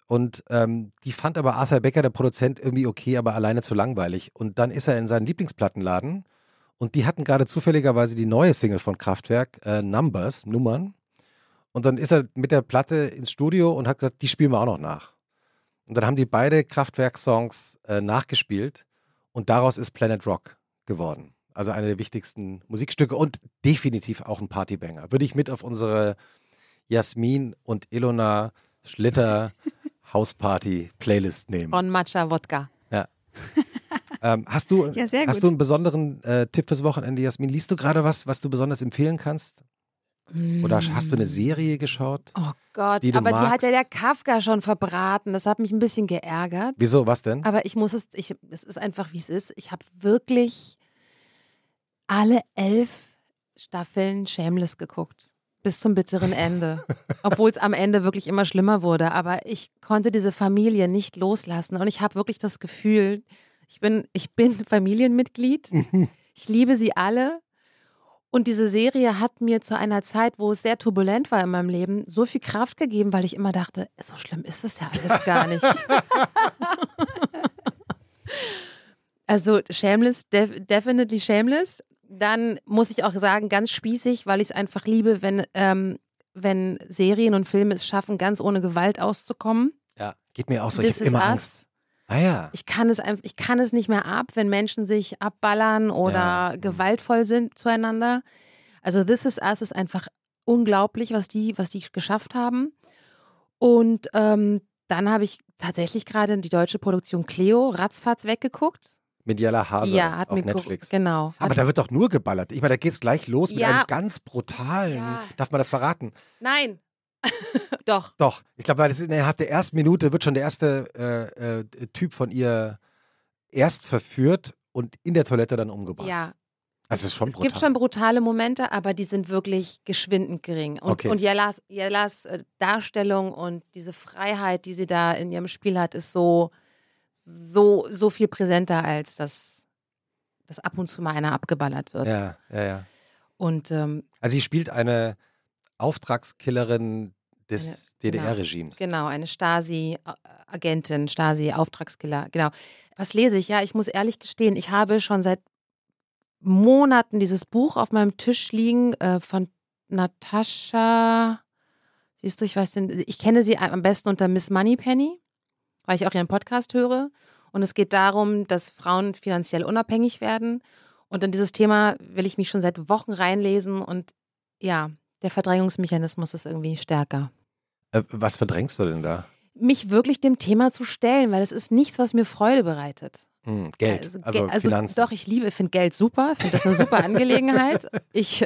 Und ähm, die fand aber Arthur Becker, der Produzent, irgendwie okay, aber alleine zu langweilig. Und dann ist er in seinen Lieblingsplattenladen und die hatten gerade zufälligerweise die neue Single von Kraftwerk, äh, Numbers, Nummern. Und dann ist er mit der Platte ins Studio und hat gesagt, die spielen wir auch noch nach. Und dann haben die beide Kraftwerk-Songs äh, nachgespielt und daraus ist Planet Rock geworden. Also eine der wichtigsten Musikstücke und definitiv auch ein Partybanger. Würde ich mit auf unsere Jasmin und Ilona Schlitter Hausparty-Playlist nehmen. Von Matcha Wodka. Ähm, hast du, Ja, sehr hast gut. du einen besonderen äh, Tipp fürs Wochenende, Jasmin? Liest du gerade was, was du besonders empfehlen kannst? Oder hast du eine Serie geschaut? Oh Gott, die du aber die hat magst? ja der Kafka schon verbraten. Das hat mich ein bisschen geärgert. Wieso, was denn? Aber ich muss es, ich, es ist einfach, wie es ist. Ich habe wirklich alle elf Staffeln Shameless geguckt. Bis zum bitteren Ende. Obwohl es am Ende wirklich immer schlimmer wurde. Aber ich konnte diese Familie nicht loslassen. Und ich habe wirklich das Gefühl, ich bin, ich bin Familienmitglied. Ich liebe sie alle. Und diese Serie hat mir zu einer Zeit, wo es sehr turbulent war in meinem Leben, so viel Kraft gegeben, weil ich immer dachte, so schlimm ist es ja alles gar nicht. also Shameless, def definitely Shameless. Dann muss ich auch sagen, ganz spießig, weil ich es einfach liebe, wenn, ähm, wenn Serien und Filme es schaffen, ganz ohne Gewalt auszukommen. Ja, geht mir auch so. Ich This habe is immer us. Angst. Ah ja. Ich kann es einfach, ich kann es nicht mehr ab, wenn Menschen sich abballern oder Ja. gewaltvoll sind zueinander. Also This Is Us ist einfach unglaublich, was die, was die geschafft haben. Und ähm, dann habe ich tatsächlich gerade die deutsche Produktion Cleo ratzfatz weggeguckt. Mit Jella Haser ja, hat auf ge- Netflix. genau. Aber da wird doch nur geballert. Ich meine, da geht es gleich los mit Ja. einem ganz brutalen. Ja. Darf man das verraten? nein, doch. Doch. Ich glaube, weil das innerhalb der ersten Minute wird schon der erste äh, äh, Typ von ihr erst verführt und in der Toilette dann umgebracht. Ja, Das ist schon es brutal. gibt schon brutale Momente, aber die sind wirklich geschwindend gering. Und, Okay. und Jellas, Jellas äh, Darstellung und diese Freiheit, die sie da in ihrem Spiel hat, ist so, so, so viel präsenter, als dass, dass ab und zu mal einer abgeballert wird. ja, ja, ja. Und ähm, Also sie spielt eine Auftragskillerin des genau. DDR-Regimes. genau, eine Stasi-Agentin, Stasi-Auftragskiller, genau. Was lese ich? Ja, ich muss ehrlich gestehen, ich habe schon seit Monaten dieses Buch auf meinem Tisch liegen äh, von Natascha. Siehst du, ich weiß den, ich kenne sie am besten unter Miss Moneypenny, weil ich auch ihren Podcast höre. Und es geht darum, dass Frauen finanziell unabhängig werden. Und in dieses Thema will ich mich schon seit Wochen reinlesen. Und ja, der Verdrängungsmechanismus ist irgendwie stärker Äh, was verdrängst du denn da? mich wirklich dem Thema zu stellen, weil es ist nichts, was mir Freude bereitet. Hm, Geld, Also, also, also Finanzen. doch, ich liebe, finde Geld super, finde das eine super Angelegenheit. Ich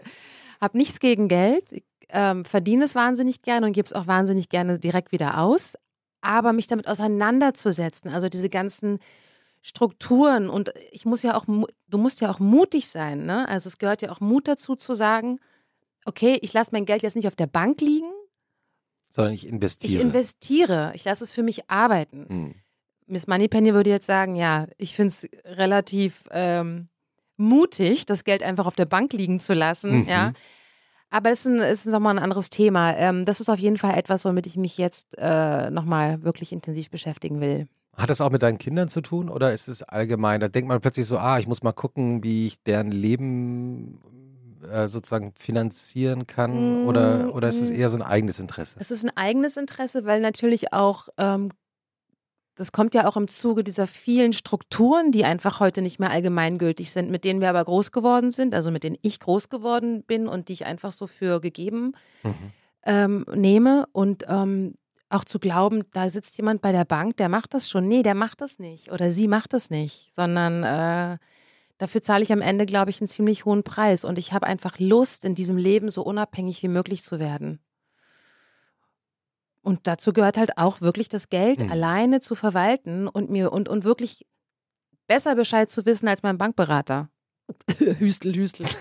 habe nichts gegen Geld, ich, ähm, verdiene es wahnsinnig gerne und gebe es auch wahnsinnig gerne direkt wieder aus. Aber mich damit auseinanderzusetzen, also diese ganzen Strukturen und ich muss ja auch, du musst ja auch mutig sein, ne? Also es gehört ja auch Mut dazu zu sagen, okay, ich lasse mein Geld jetzt nicht auf der Bank liegen, Sondern ich ich investiere. investiere, ich lasse es für mich arbeiten. Hm. Miss Moneypenny würde jetzt sagen, ja, ich finde es relativ ähm, mutig, das Geld einfach auf der Bank liegen zu lassen, Mhm. ja. Aber es ist, ein, ist nochmal ein anderes Thema. Ähm, das ist auf jeden Fall etwas, womit ich mich jetzt äh, nochmal wirklich intensiv beschäftigen will. Hat das auch mit deinen Kindern zu tun oder ist es allgemein? Da denkt man plötzlich so, ah, ich muss mal gucken, wie ich deren Leben äh, sozusagen finanzieren kann Mm, oder, oder ist es mm. eher so ein eigenes Interesse? Es ist ein eigenes Interesse, weil natürlich auch, ähm, das kommt ja auch im Zuge dieser vielen Strukturen, die einfach heute nicht mehr allgemeingültig sind, mit denen wir aber groß geworden sind, also mit denen ich groß geworden bin und die ich einfach so für gegeben Mhm. ähm, nehme und ähm, auch zu glauben, da sitzt jemand bei der Bank, der macht das schon. Nee, der macht das nicht oder sie macht das nicht, sondern äh, dafür zahle ich am Ende, glaube ich, einen ziemlich hohen Preis und ich habe einfach Lust, in diesem Leben so unabhängig wie möglich zu werden. Und dazu gehört halt auch wirklich das Geld Mhm. alleine zu verwalten und mir und, und wirklich besser Bescheid zu wissen als mein Bankberater. hüstel, hüstel.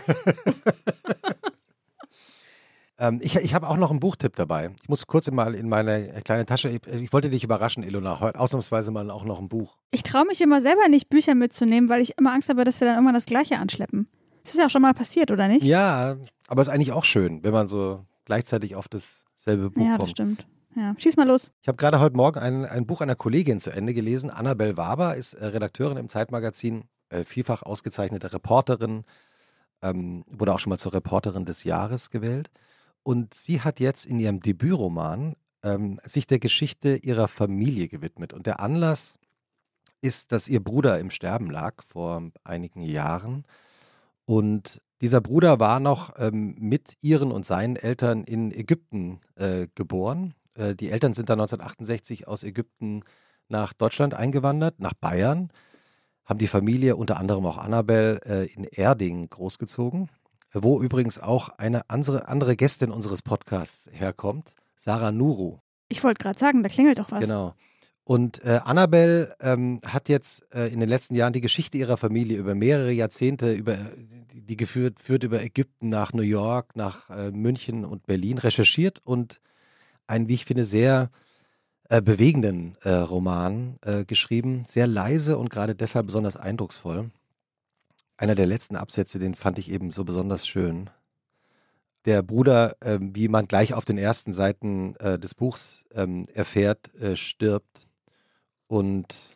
Ähm, ich ich habe auch noch einen Buchtipp dabei. Ich muss kurz mal in meine kleine Tasche. Ich, ich wollte dich überraschen, Ilona. Heute ausnahmsweise mal auch noch ein Buch. Ich traue mich immer selber nicht, Bücher mitzunehmen, weil ich immer Angst habe, dass wir dann irgendwann das Gleiche anschleppen. Das ist ja auch schon mal passiert, oder nicht? Ja, aber ist eigentlich auch schön, wenn man so gleichzeitig auf dasselbe Buch Ja, das kommt. stimmt. Ja. Schieß mal los. Ich habe gerade heute Morgen ein, ein Buch einer Kollegin zu Ende gelesen. Annabel Waber ist äh, Redakteurin im Zeitmagazin, äh, vielfach ausgezeichnete Reporterin, ähm, wurde auch schon mal zur Reporterin des Jahres gewählt. Und sie hat jetzt in ihrem Debütroman ähm, sich der Geschichte ihrer Familie gewidmet. Und der Anlass ist, dass ihr Bruder im Sterben lag vor einigen Jahren. Und dieser Bruder war noch ähm, mit ihren und seinen Eltern in Ägypten äh, geboren. Äh, die Eltern sind dann 1968 aus Ägypten nach Deutschland eingewandert, nach Bayern, haben die Familie, unter anderem auch Annabel, äh, in Erding großgezogen. wo übrigens auch eine andere, andere Gästin unseres Podcasts herkommt, Sarah Nuru. Ich wollte gerade sagen, da klingelt doch was. Genau. Und äh, Annabelle ähm, hat jetzt äh, in den letzten Jahren die Geschichte ihrer Familie über mehrere Jahrzehnte, über, die, die geführt, führt über Ägypten nach New York, nach äh, München und Berlin recherchiert und einen, wie ich finde, sehr äh, bewegenden äh, Roman äh, geschrieben. Sehr leise und gerade deshalb besonders eindrucksvoll. Einer der letzten Absätze, den fand ich eben so besonders schön. Der Bruder, ähm, wie man gleich auf den ersten Seiten äh, des Buchs ähm, erfährt, äh, stirbt und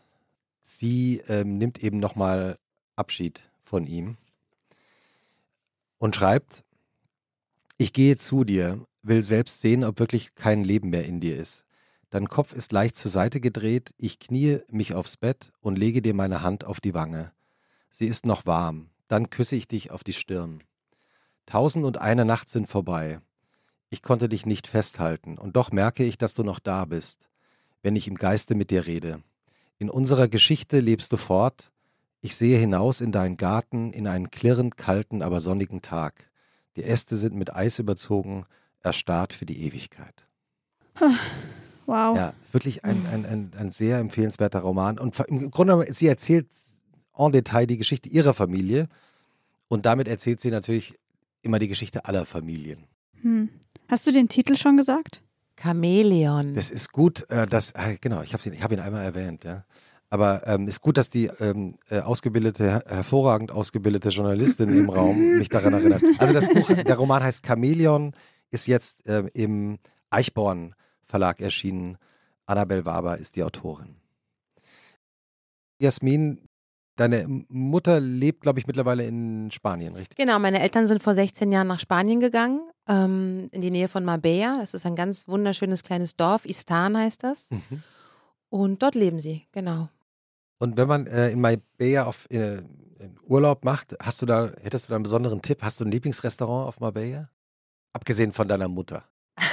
sie ähm, nimmt eben nochmal Abschied von ihm und schreibt, ich gehe zu dir, will selbst sehen, ob wirklich kein Leben mehr in dir ist. Dein Kopf ist leicht zur Seite gedreht, ich kniee mich aufs Bett und lege dir meine Hand auf die Wange. Sie ist noch warm, dann küsse ich dich auf die Stirn. Tausend und eine Nacht sind vorbei. Ich konnte dich nicht festhalten, und doch merke ich, dass du noch da bist wenn ich im Geiste mit dir rede. In unserer Geschichte lebst du fort. Ich sehe hinaus in deinen Garten, in einen klirrend kalten, aber sonnigen Tag. Die Äste sind mit Eis überzogen, erstarrt für die Ewigkeit. Wow. Ja, ist wirklich ein, ein, ein, ein sehr empfehlenswerter Roman. Und im Grunde, sie erzählt en Detail die Geschichte ihrer Familie. Und damit erzählt sie natürlich immer die Geschichte aller Familien. Hm. Hast du den Titel schon gesagt? Chamäleon. Das ist gut, äh, dass, äh, genau, ich habe hab ihn einmal erwähnt, ja. Aber ähm, ist gut, dass die ähm, äh, ausgebildete, hervorragend ausgebildete Journalistin im Raum mich daran erinnert. Also das Buch, der Roman heißt Chamäleon, ist jetzt äh, im Eichborn Verlag erschienen. Annabel Waber ist die Autorin. Jasmin, deine Mutter lebt, glaube ich, mittlerweile in Spanien, richtig? Genau, meine Eltern sind vor 16 Jahren nach Spanien gegangen ähm, in die Nähe von Marbella. Das ist ein ganz wunderschönes kleines Dorf. Istan heißt das. Mhm. Und dort leben sie, genau. Und wenn man äh, in Marbella auf äh, in Urlaub macht, hast du da, hättest du da einen besonderen Tipp? Hast du ein Lieblingsrestaurant auf Marbella? Abgesehen von deiner Mutter.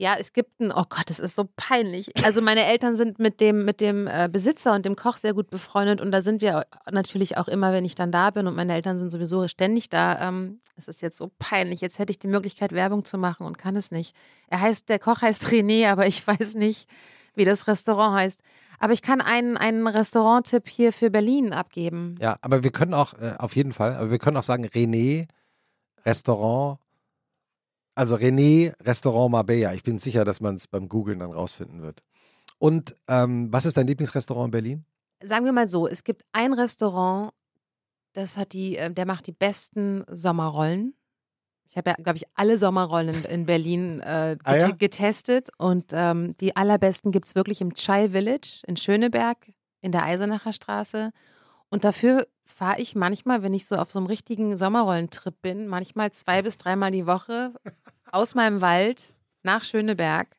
Ja, es gibt ein, oh Gott, das ist so peinlich. Also meine Eltern sind mit dem, mit dem äh, Besitzer und dem Koch sehr gut befreundet und da sind wir natürlich auch immer, wenn ich dann da bin und meine Eltern sind sowieso ständig da. Ähm, es ist jetzt so peinlich. Jetzt hätte ich die Möglichkeit, Werbung zu machen und kann es nicht. Er heißt, der Koch heißt René, aber ich weiß nicht, wie das Restaurant heißt. Aber ich kann einen, einen Restaurant-Tipp hier für Berlin abgeben. Ja, aber wir können auch, äh, auf jeden Fall, aber wir können auch sagen, René, Restaurant also René Restaurant Marbella. Ich bin sicher, dass man es beim Googlen dann rausfinden wird. Und ähm, was ist dein Lieblingsrestaurant in Berlin? Sagen wir mal so, es gibt ein Restaurant, das hat die, äh, der macht die besten Sommerrollen. Ich habe ja, glaube ich, alle Sommerrollen in, in Berlin äh, get ah, ja? getestet und ähm, die allerbesten gibt es wirklich im Chai Village in Schöneberg in der Eisenacher Straße. Und dafür fahre ich manchmal, wenn ich so auf so einem richtigen Sommerrollentrip bin, manchmal zwei bis dreimal die Woche aus meinem Wald nach Schöneberg,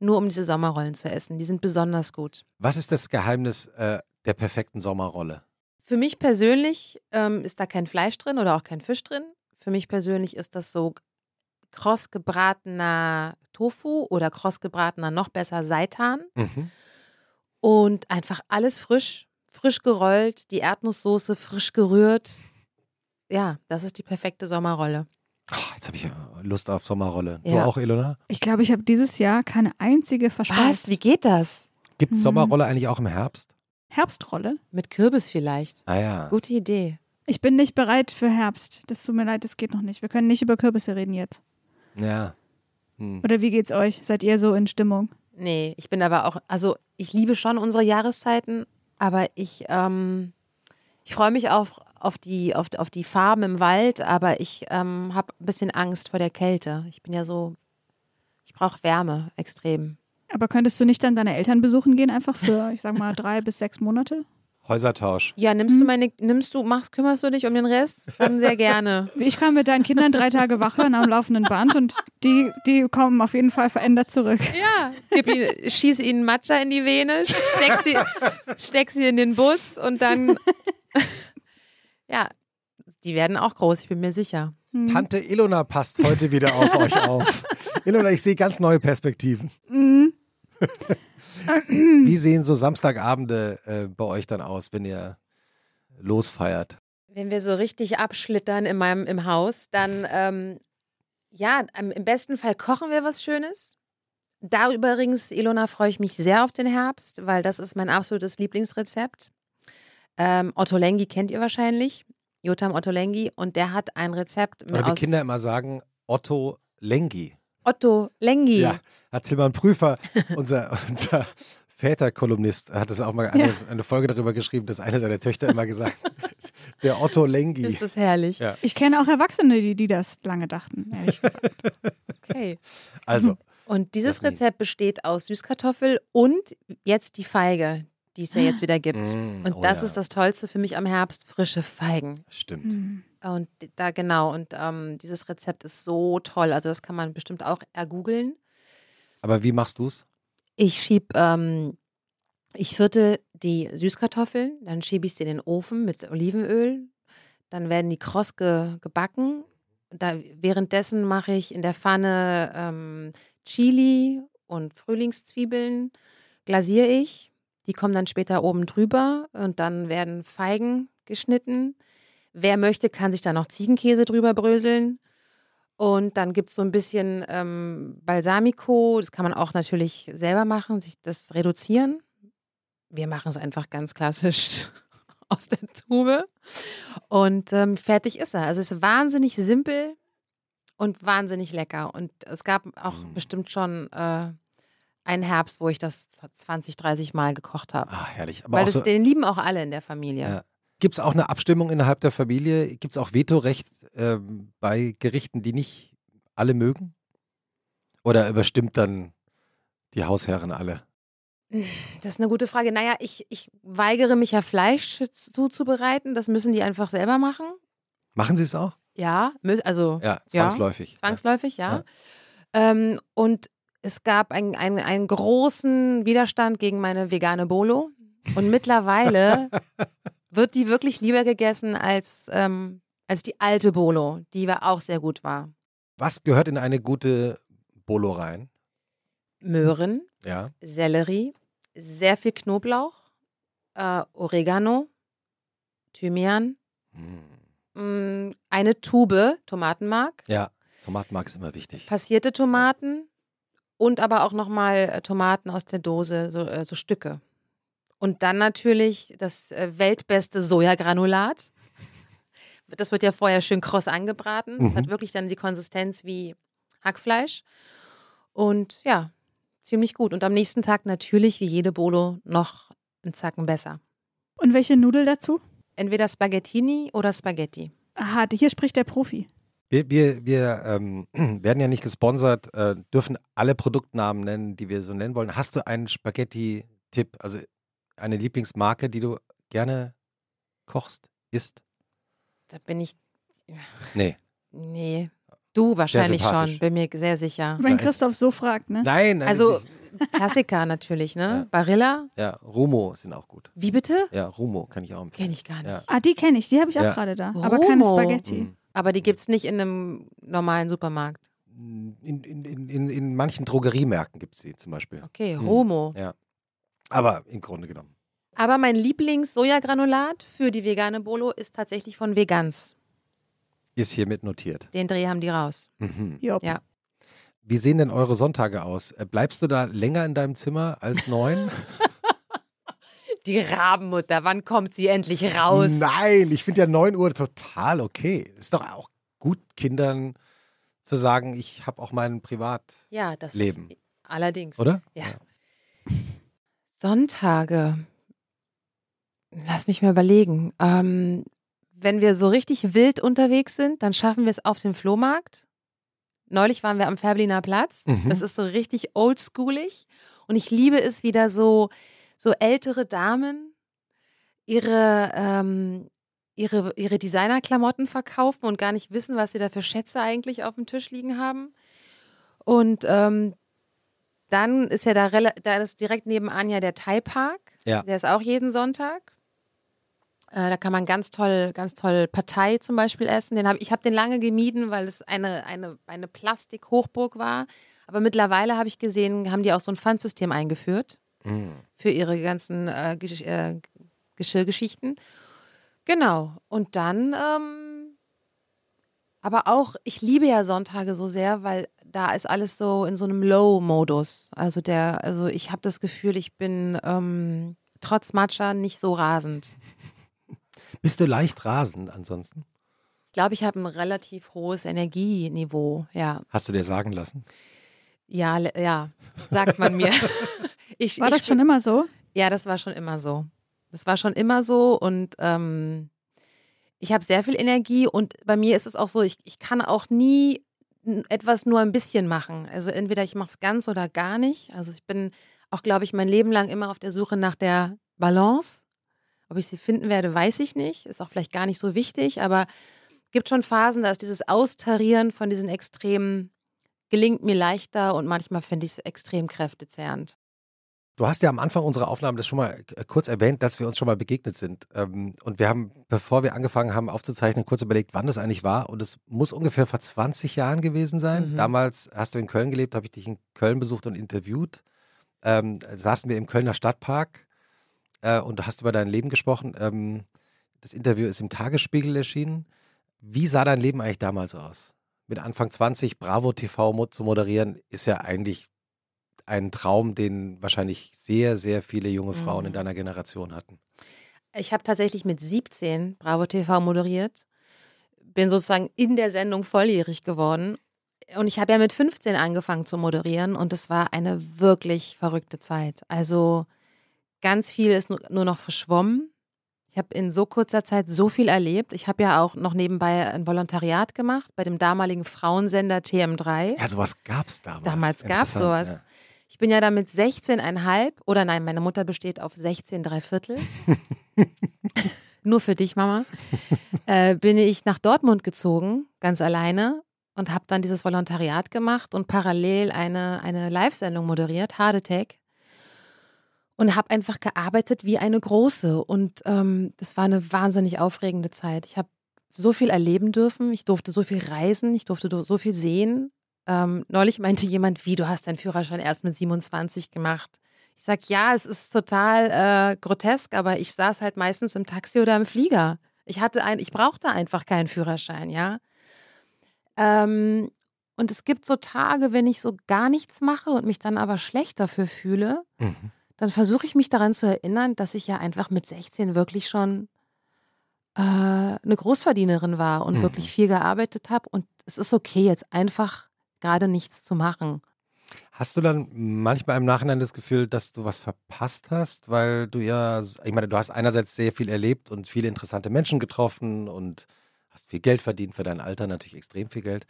nur um diese Sommerrollen zu essen. Die sind besonders gut. Was ist das Geheimnis äh, der perfekten Sommerrolle? Für mich persönlich ähm, ist da kein Fleisch drin oder auch kein Fisch drin. Für mich persönlich ist das so kross gebratener Tofu oder kross gebratener noch besser Seitan. Mhm. Und einfach alles frisch, frisch gerollt, die Erdnusssoße frisch gerührt. Ja, das ist die perfekte Sommerrolle. Oh, jetzt habe ich Lust auf Sommerrolle. Ja. Du auch, Ilona? Ich glaube, ich habe dieses Jahr keine einzige verspeist. Was? Wie geht das? Gibt es hm. Sommerrolle eigentlich auch im Herbst? Herbstrolle? Mit Kürbis vielleicht. Ah ja. Gute Idee. Ich bin nicht bereit für Herbst. Das tut mir leid, das geht noch nicht. Wir können nicht über Kürbisse reden jetzt. Ja. Hm. Oder wie geht's euch? Seid ihr so in Stimmung? Nee, ich bin aber auch, also ich liebe schon unsere Jahreszeiten, aber ich, ähm, ich freue mich auch auf die, auf, auf die Farben im Wald, aber ich ähm, habe ein bisschen Angst vor der Kälte. Ich bin ja so, ich brauche Wärme extrem. Aber könntest du nicht dann deine Eltern besuchen gehen, einfach für, ich sag mal, drei bis sechs Monate? Häusertausch. Ja, nimmst hm. du meine, nimmst du, machst, kümmerst du dich um den Rest? Dann sehr gerne. Ich kann mit deinen Kindern drei Tage wach hören am laufenden Band und die, die kommen auf jeden Fall verändert zurück. Ja, gib ihn, schieß ihnen Matcha in die Vene, steck sie, steck sie in den Bus und dann ja, die werden auch groß, ich bin mir sicher. Hm. Tante Ilona passt heute wieder auf euch auf. Ilona, ich sehe ganz neue Perspektiven. Mhm. Wie sehen so Samstagabende äh, bei euch dann aus, wenn ihr losfeiert? Wenn wir so richtig abschlittern in meinem im Haus, dann ähm, ja, im besten Fall kochen wir was Schönes. Da übrigens, Ilona, freue ich mich sehr auf den Herbst, weil das ist mein absolutes Lieblingsrezept. Ähm, Otto Lengi kennt ihr wahrscheinlich. Jotam Otto Lengi. Und der hat ein Rezept. Oder die Kinder immer sagen Otto Lengi. Otto Lengi. Ja, hat Tilman Prüfer, unser, unser Väterkolumnist, hat es auch mal eine, ja. eine, Folge darüber geschrieben, dass eine seiner Töchter immer gesagt der Otto Lengi. Ist das herrlich. Ja. Ich kenne auch Erwachsene, die, die das lange dachten, ehrlich gesagt. okay. Also. Und dieses Rezept besteht aus Süßkartoffel und jetzt die Feige, die es ja jetzt wieder gibt. Mm, und oh das ja. ist das Tollste für mich am Herbst, frische Feigen. Stimmt. Mm. Und da genau, und ähm, dieses Rezept ist so toll. Also das kann man bestimmt auch ergoogeln. Aber wie machst du es? Ich schieb, ähm, ich viertel die Süßkartoffeln, dann schiebe ich sie in den Ofen mit Olivenöl. Dann werden die kross ge gebacken. Da, währenddessen mache ich in der Pfanne ähm, Chili und Frühlingszwiebeln, glasiere ich die kommen dann später oben drüber und dann werden Feigen geschnitten. Wer möchte, kann sich da noch Ziegenkäse drüber bröseln. Und dann gibt es so ein bisschen ähm, Balsamico. Das kann man auch natürlich selber machen, sich das reduzieren. Wir machen es einfach ganz klassisch aus der Tube. Und ähm, fertig ist er. Also es ist wahnsinnig simpel und wahnsinnig lecker. Und es gab auch mm. bestimmt schon äh, ein Herbst, wo ich das 20, 30 Mal gekocht habe. Ah, herrlich. Aber Weil das, so, den lieben auch alle in der Familie. Ja. Gibt es auch eine Abstimmung innerhalb der Familie? Gibt es auch Vetorecht äh, bei Gerichten, die nicht alle mögen? Oder überstimmt dann die Hausherren alle? Das ist eine gute Frage. Naja, ich, ich weigere mich ja Fleisch zuzubereiten. Das müssen die einfach selber machen. Machen sie es auch? Ja, also. Ja, zwangsläufig. Ja, zwangsläufig, ja. ja. Ähm, und es gab einen, einen, einen großen Widerstand gegen meine vegane Bolo. Und mittlerweile wird die wirklich lieber gegessen als, ähm, als die alte Bolo, die auch sehr gut war. Was gehört in eine gute Bolo rein? Möhren, ja. Sellerie, sehr viel Knoblauch, äh, Oregano, Thymian, hm. eine Tube Tomatenmark. Ja, Tomatenmark ist immer wichtig. Passierte Tomaten, und aber auch nochmal äh, Tomaten aus der Dose, so, äh, so Stücke. Und dann natürlich das äh, weltbeste Sojagranulat. Das wird ja vorher schön kross angebraten. Das mhm. hat wirklich dann die Konsistenz wie Hackfleisch. Und ja, ziemlich gut. Und am nächsten Tag natürlich, wie jede Bolo, noch einen Zacken besser. Und welche Nudel dazu? Entweder Spaghettini oder Spaghetti. Aha, hier spricht der Profi. Wir, wir, wir ähm, werden ja nicht gesponsert, äh, dürfen alle Produktnamen nennen, die wir so nennen wollen. Hast du einen Spaghetti-Tipp, also eine Lieblingsmarke, die du gerne kochst, isst? Da bin ich. Nee. Nee. Du wahrscheinlich schon, bin mir sehr sicher. Wenn Christoph so fragt, ne? Nein, nein Also Klassiker natürlich, ne? Ja. Barilla. Ja, Rumo sind auch gut. Wie bitte? Ja, Rumo kann ich auch empfehlen. Kenne ich gar nicht. Ja. Ah, die kenne ich, die habe ich auch ja. gerade da. Rumo. Aber keine Spaghetti. Mhm. Aber die gibt es nicht in einem normalen Supermarkt. In, in, in, in, in manchen Drogeriemärkten gibt es sie zum Beispiel. Okay, hm. Romo. Ja. Aber im Grunde genommen. Aber mein Lieblings-Sojagranulat für die vegane Bolo ist tatsächlich von Vegans. Ist hiermit notiert. Den Dreh haben die raus. Mhm. Ja. Wie sehen denn eure Sonntage aus? Äh, bleibst du da länger in deinem Zimmer als neun? Die Rabenmutter, wann kommt sie endlich raus? Nein, ich finde ja 9 Uhr total okay. Ist doch auch gut, Kindern zu sagen, ich habe auch mein Privatleben. Ja, das Leben. Ist, allerdings. Oder? Ja. ja. Sonntage. Lass mich mal überlegen. Ähm, wenn wir so richtig wild unterwegs sind, dann schaffen wir es auf dem Flohmarkt. Neulich waren wir am Färbeliner Platz. Mhm. Das ist so richtig oldschoolig. Und ich liebe es wieder so so ältere Damen ihre, ähm, ihre, ihre Designerklamotten verkaufen und gar nicht wissen, was sie da für Schätze eigentlich auf dem Tisch liegen haben. Und ähm, dann ist ja da, da ist direkt nebenan ja der Thai Park. Ja. Der ist auch jeden Sonntag. Äh, da kann man ganz toll, ganz toll Partei zum Beispiel essen. Den hab, ich habe den lange gemieden, weil es eine, eine, eine Plastik-Hochburg war. Aber mittlerweile habe ich gesehen, haben die auch so ein Pfandsystem eingeführt mhm. für ihre ganzen äh, Gesch äh, Geschirrgeschichten. Genau. Und dann, ähm, aber auch, ich liebe ja Sonntage so sehr, weil da ist alles so in so einem Low-Modus. Also der, also ich habe das Gefühl, ich bin ähm, trotz Matcha nicht so rasend. Bist du leicht rasend ansonsten? Ich glaube, ich habe ein relativ hohes Energieniveau, ja. Hast du dir sagen lassen? Ja, ja, sagt man mir. ich, war das ich, schon immer so? Ja, das war schon immer so. Das war schon immer so und ähm, ich habe sehr viel Energie und bei mir ist es auch so, ich, ich kann auch nie etwas nur ein bisschen machen. Also entweder ich mache es ganz oder gar nicht. Also ich bin auch, glaube ich, mein Leben lang immer auf der Suche nach der Balance. Ob ich sie finden werde, weiß ich nicht. Ist auch vielleicht gar nicht so wichtig, aber gibt schon Phasen, da ist dieses Austarieren von diesen Extremen gelingt mir leichter und manchmal finde ich es extrem kräftezehrend. Du hast ja am Anfang unserer Aufnahme das schon mal äh, kurz erwähnt, dass wir uns schon mal begegnet sind. Ähm, und wir haben, bevor wir angefangen haben aufzuzeichnen, kurz überlegt, wann das eigentlich war. Und es muss ungefähr vor 20 Jahren gewesen sein. Mhm. Damals hast du in Köln gelebt, habe ich dich in Köln besucht und interviewt. Ähm, saßen wir im Kölner Stadtpark äh, und hast über dein Leben gesprochen. Ähm, das Interview ist im Tagesspiegel erschienen. Wie sah dein Leben eigentlich damals aus? Mit Anfang 20 Bravo TV zu moderieren, ist ja eigentlich ein Traum, den wahrscheinlich sehr, sehr viele junge Frauen mhm. in deiner Generation hatten. Ich habe tatsächlich mit 17 Bravo TV moderiert, bin sozusagen in der Sendung volljährig geworden. Und ich habe ja mit 15 angefangen zu moderieren und es war eine wirklich verrückte Zeit. Also ganz viel ist nur noch verschwommen. Ich habe in so kurzer Zeit so viel erlebt. Ich habe ja auch noch nebenbei ein Volontariat gemacht bei dem damaligen Frauensender TM3. Ja, sowas gab es damals. Damals gab es sowas. Ja. Ich bin ja damit 16,5 oder nein, meine Mutter besteht auf 16 Viertel. Nur für dich, Mama. Äh, bin ich nach Dortmund gezogen, ganz alleine und habe dann dieses Volontariat gemacht und parallel eine, eine Live-Sendung moderiert, Hard Attack. Und habe einfach gearbeitet wie eine große. Und ähm, das war eine wahnsinnig aufregende Zeit. Ich habe so viel erleben dürfen. Ich durfte so viel reisen. Ich durfte so viel sehen. Ähm, neulich meinte jemand, wie, du hast deinen Führerschein erst mit 27 gemacht. Ich sage, ja, es ist total äh, grotesk, aber ich saß halt meistens im Taxi oder im Flieger. Ich hatte ein, ich brauchte einfach keinen Führerschein, ja. Ähm, und es gibt so Tage, wenn ich so gar nichts mache und mich dann aber schlecht dafür fühle, mhm. dann versuche ich mich daran zu erinnern, dass ich ja einfach mit 16 wirklich schon äh, eine Großverdienerin war und mhm. wirklich viel gearbeitet habe. Und es ist okay, jetzt einfach gerade nichts zu machen. Hast du dann manchmal im Nachhinein das Gefühl, dass du was verpasst hast, weil du ja, ich meine, du hast einerseits sehr viel erlebt und viele interessante Menschen getroffen und hast viel Geld verdient für dein Alter, natürlich extrem viel Geld.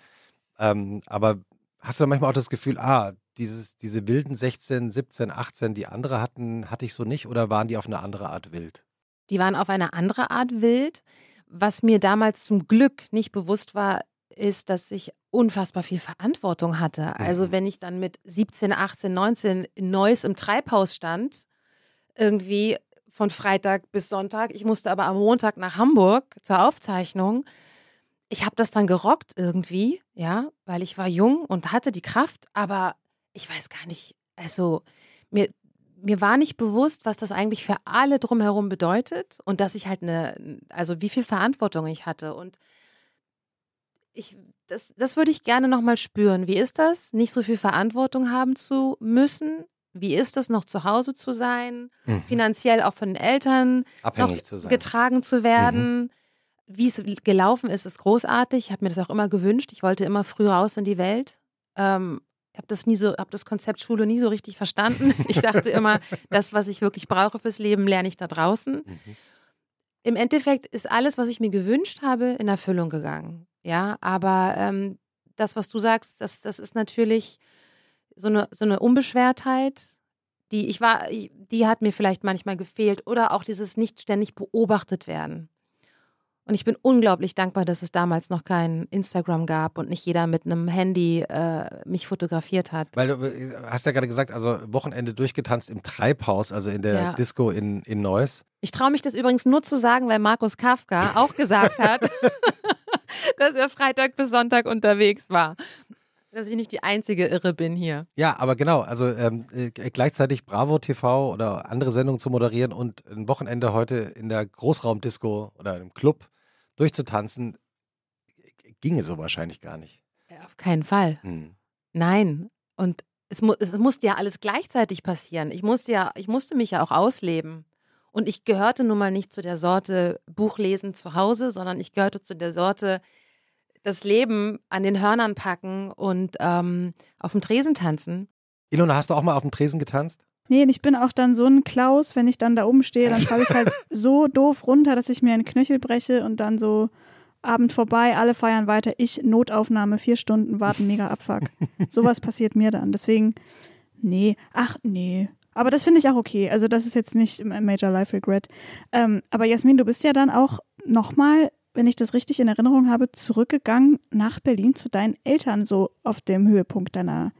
Ähm, aber hast du dann manchmal auch das Gefühl, ah, dieses, diese wilden 16, 17, 18, die andere hatten, hatte ich so nicht oder waren die auf eine andere Art wild? Die waren auf eine andere Art wild. Was mir damals zum Glück nicht bewusst war, ist, dass ich unfassbar viel Verantwortung hatte. Also mhm. wenn ich dann mit 17, 18, 19 in Neuss im Treibhaus stand, irgendwie von Freitag bis Sonntag, ich musste aber am Montag nach Hamburg zur Aufzeichnung. Ich habe das dann gerockt irgendwie, ja, weil ich war jung und hatte die Kraft, aber ich weiß gar nicht, also mir, mir war nicht bewusst, was das eigentlich für alle drumherum bedeutet und dass ich halt eine, also wie viel Verantwortung ich hatte und ich, das, das würde ich gerne nochmal spüren. Wie ist das, nicht so viel Verantwortung haben zu müssen? Wie ist das, noch zu Hause zu sein, mhm. finanziell auch von den Eltern Abhängig zu getragen zu werden? Mhm. Wie es gelaufen ist, ist großartig. Ich habe mir das auch immer gewünscht. Ich wollte immer früh raus in die Welt. Ähm, ich habe das nie so, habe das Konzept Schule nie so richtig verstanden. Ich dachte immer, das, was ich wirklich brauche fürs Leben, lerne ich da draußen. Mhm. Im Endeffekt ist alles, was ich mir gewünscht habe, in Erfüllung gegangen. Ja, aber ähm, das, was du sagst, das, das ist natürlich so eine, so eine Unbeschwertheit, die ich war, die hat mir vielleicht manchmal gefehlt oder auch dieses nicht ständig beobachtet werden. Und ich bin unglaublich dankbar, dass es damals noch kein Instagram gab und nicht jeder mit einem Handy äh, mich fotografiert hat. Weil du äh, hast ja gerade gesagt, also Wochenende durchgetanzt im Treibhaus, also in der ja. Disco in, in Neuss. Ich traue mich das übrigens nur zu sagen, weil Markus Kafka auch gesagt hat, dass er Freitag bis Sonntag unterwegs war. dass ich nicht die einzige Irre bin hier. Ja, aber genau, also ähm, äh, gleichzeitig Bravo TV oder andere Sendungen zu moderieren und ein Wochenende heute in der Großraumdisco oder im Club durchzutanzen, ginge so wahrscheinlich gar nicht. Auf keinen Fall. Hm. Nein. Und es, mu es musste ja alles gleichzeitig passieren. Ich musste ja, ich musste mich ja auch ausleben. Und ich gehörte nun mal nicht zu der Sorte Buchlesen zu Hause, sondern ich gehörte zu der Sorte das Leben an den Hörnern packen und ähm, auf dem Tresen tanzen. Ilona, hast du auch mal auf dem Tresen getanzt? Nee, und ich bin auch dann so ein Klaus, wenn ich dann da oben stehe, dann falle ich halt so doof runter, dass ich mir einen Knöchel breche und dann so Abend vorbei, alle feiern weiter, ich Notaufnahme, vier Stunden warten, mega Abfuck. Sowas passiert mir dann. Deswegen, nee, ach nee. Aber das finde ich auch okay. Also das ist jetzt nicht ein Major Life Regret. Ähm, aber Jasmin, du bist ja dann auch nochmal, wenn ich das richtig in Erinnerung habe, zurückgegangen nach Berlin zu deinen Eltern, so auf dem Höhepunkt deiner,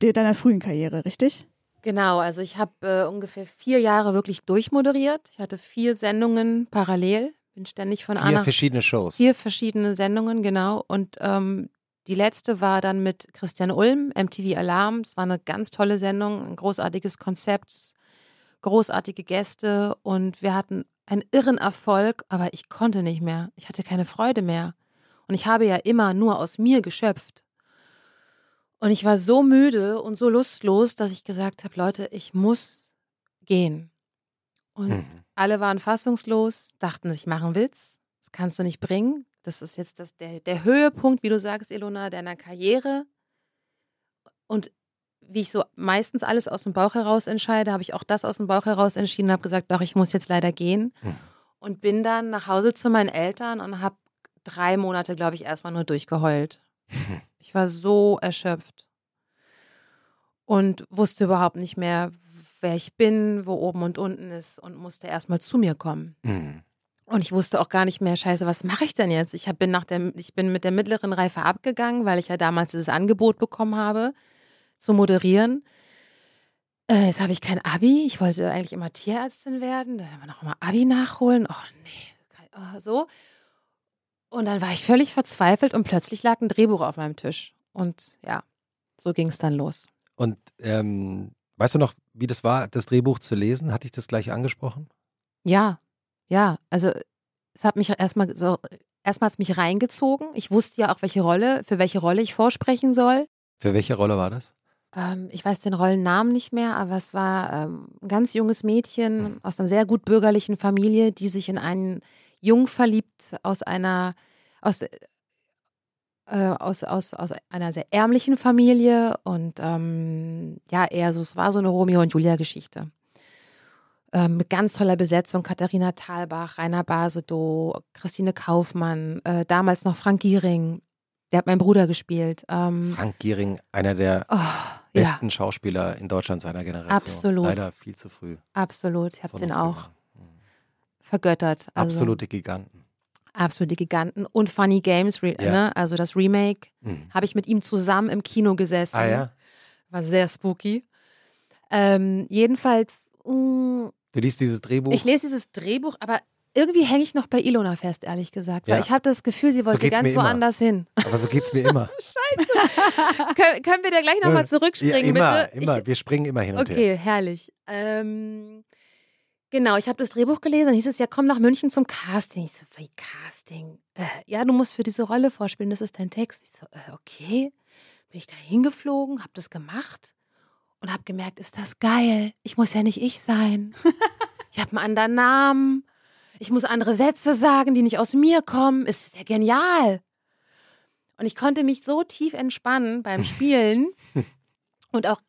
deiner frühen Karriere, richtig? Genau, also ich habe äh, ungefähr vier Jahre wirklich durchmoderiert. Ich hatte vier Sendungen parallel, bin ständig von Vier Anna. verschiedene Shows. Vier verschiedene Sendungen, genau. Und ähm, die letzte war dann mit Christian Ulm, MTV Alarm. Es war eine ganz tolle Sendung, ein großartiges Konzept, großartige Gäste und wir hatten einen irren Erfolg, aber ich konnte nicht mehr. Ich hatte keine Freude mehr. Und ich habe ja immer nur aus mir geschöpft. Und ich war so müde und so lustlos, dass ich gesagt habe, Leute, ich muss gehen. Und Mhm. alle waren fassungslos, dachten, ich mache einen Witz. Das kannst du nicht bringen. Das ist jetzt das, der, der Höhepunkt, wie du sagst, Ilona, deiner Karriere. Und wie ich so meistens alles aus dem Bauch heraus entscheide, habe ich auch das aus dem Bauch heraus entschieden und habe gesagt, doch, ich muss jetzt leider gehen. Mhm. Und bin dann nach Hause zu meinen Eltern und habe drei Monate, glaube ich, erstmal nur durchgeheult. Ich war so erschöpft und wusste überhaupt nicht mehr, wer ich bin, wo oben und unten ist und musste erstmal zu mir kommen. Mhm. Und ich wusste auch gar nicht mehr, scheiße, was mache ich denn jetzt? Ich, hab, bin nach der, ich bin mit der mittleren Reife abgegangen, weil ich ja damals dieses Angebot bekommen habe, zu moderieren. Äh, jetzt habe ich kein Abi. Ich wollte eigentlich immer Tierärztin werden. Da haben wir noch mal Abi nachholen. Oh nee, oh, so. Und dann war ich völlig verzweifelt und plötzlich lag ein Drehbuch auf meinem Tisch. Und ja, so ging es dann los. Und ähm, weißt du noch, wie das war, das Drehbuch zu lesen? Hatte ich das gleich angesprochen? Ja, ja, also es hat mich erstmal so, erstmal hat mich reingezogen. Ich wusste ja auch, welche Rolle, für welche Rolle ich vorsprechen soll. Für welche Rolle war das? Ähm, ich weiß den Rollennamen nicht mehr, aber es war ähm, ein ganz junges Mädchen aus einer sehr gut bürgerlichen Familie, die sich in einen Jungen verliebt aus einer, aus, äh, aus, aus, aus einer sehr ärmlichen Familie und ähm, ja, eher so, es war so eine Romeo und Julia-Geschichte. Ähm, mit ganz toller Besetzung, Katharina Thalbach, Rainer Basedow, Christine Kaufmann, äh, damals noch Frank Giering, der hat meinen Bruder gespielt. Ähm, Frank Giering, einer der oh, ja, besten Schauspieler in Deutschland seiner Generation. Absolut. Leider viel zu früh. absolut. Ich habe den auch. Mhm. vergöttert. Also, Absolute Giganten. Absolute Giganten. Und Funny Games, Ja. ne? also das Remake, Mhm. habe ich mit ihm zusammen im Kino gesessen. Ah ja? War sehr spooky. Ähm, jedenfalls, mm, Du liest dieses Drehbuch. ich lese dieses Drehbuch, aber irgendwie hänge ich noch bei Ilona fest, ehrlich gesagt. Weil Ja. ich habe das Gefühl, sie wollte geht's ganz mir immer. woanders hin. aber so geht es mir immer. Kön können wir da gleich nochmal ja, zurückspringen, immer, bitte? immer. Ich, Wir springen immer hin und her. okay, herrlich. Ähm, genau, ich habe das Drehbuch gelesen, dann hieß es ja, komm nach München zum Casting. Ich so, wie Casting? Äh, ja, du musst für diese Rolle vorspielen, das ist dein Text. Ich so, äh, okay. Bin ich da hingeflogen, habe das gemacht und habe gemerkt, ist das geil. Ich muss ja nicht ich sein. ich habe einen anderen Namen. Ich muss andere Sätze sagen, die nicht aus mir kommen. Es ist ja genial. Und ich konnte mich so tief entspannen beim Spielen und auch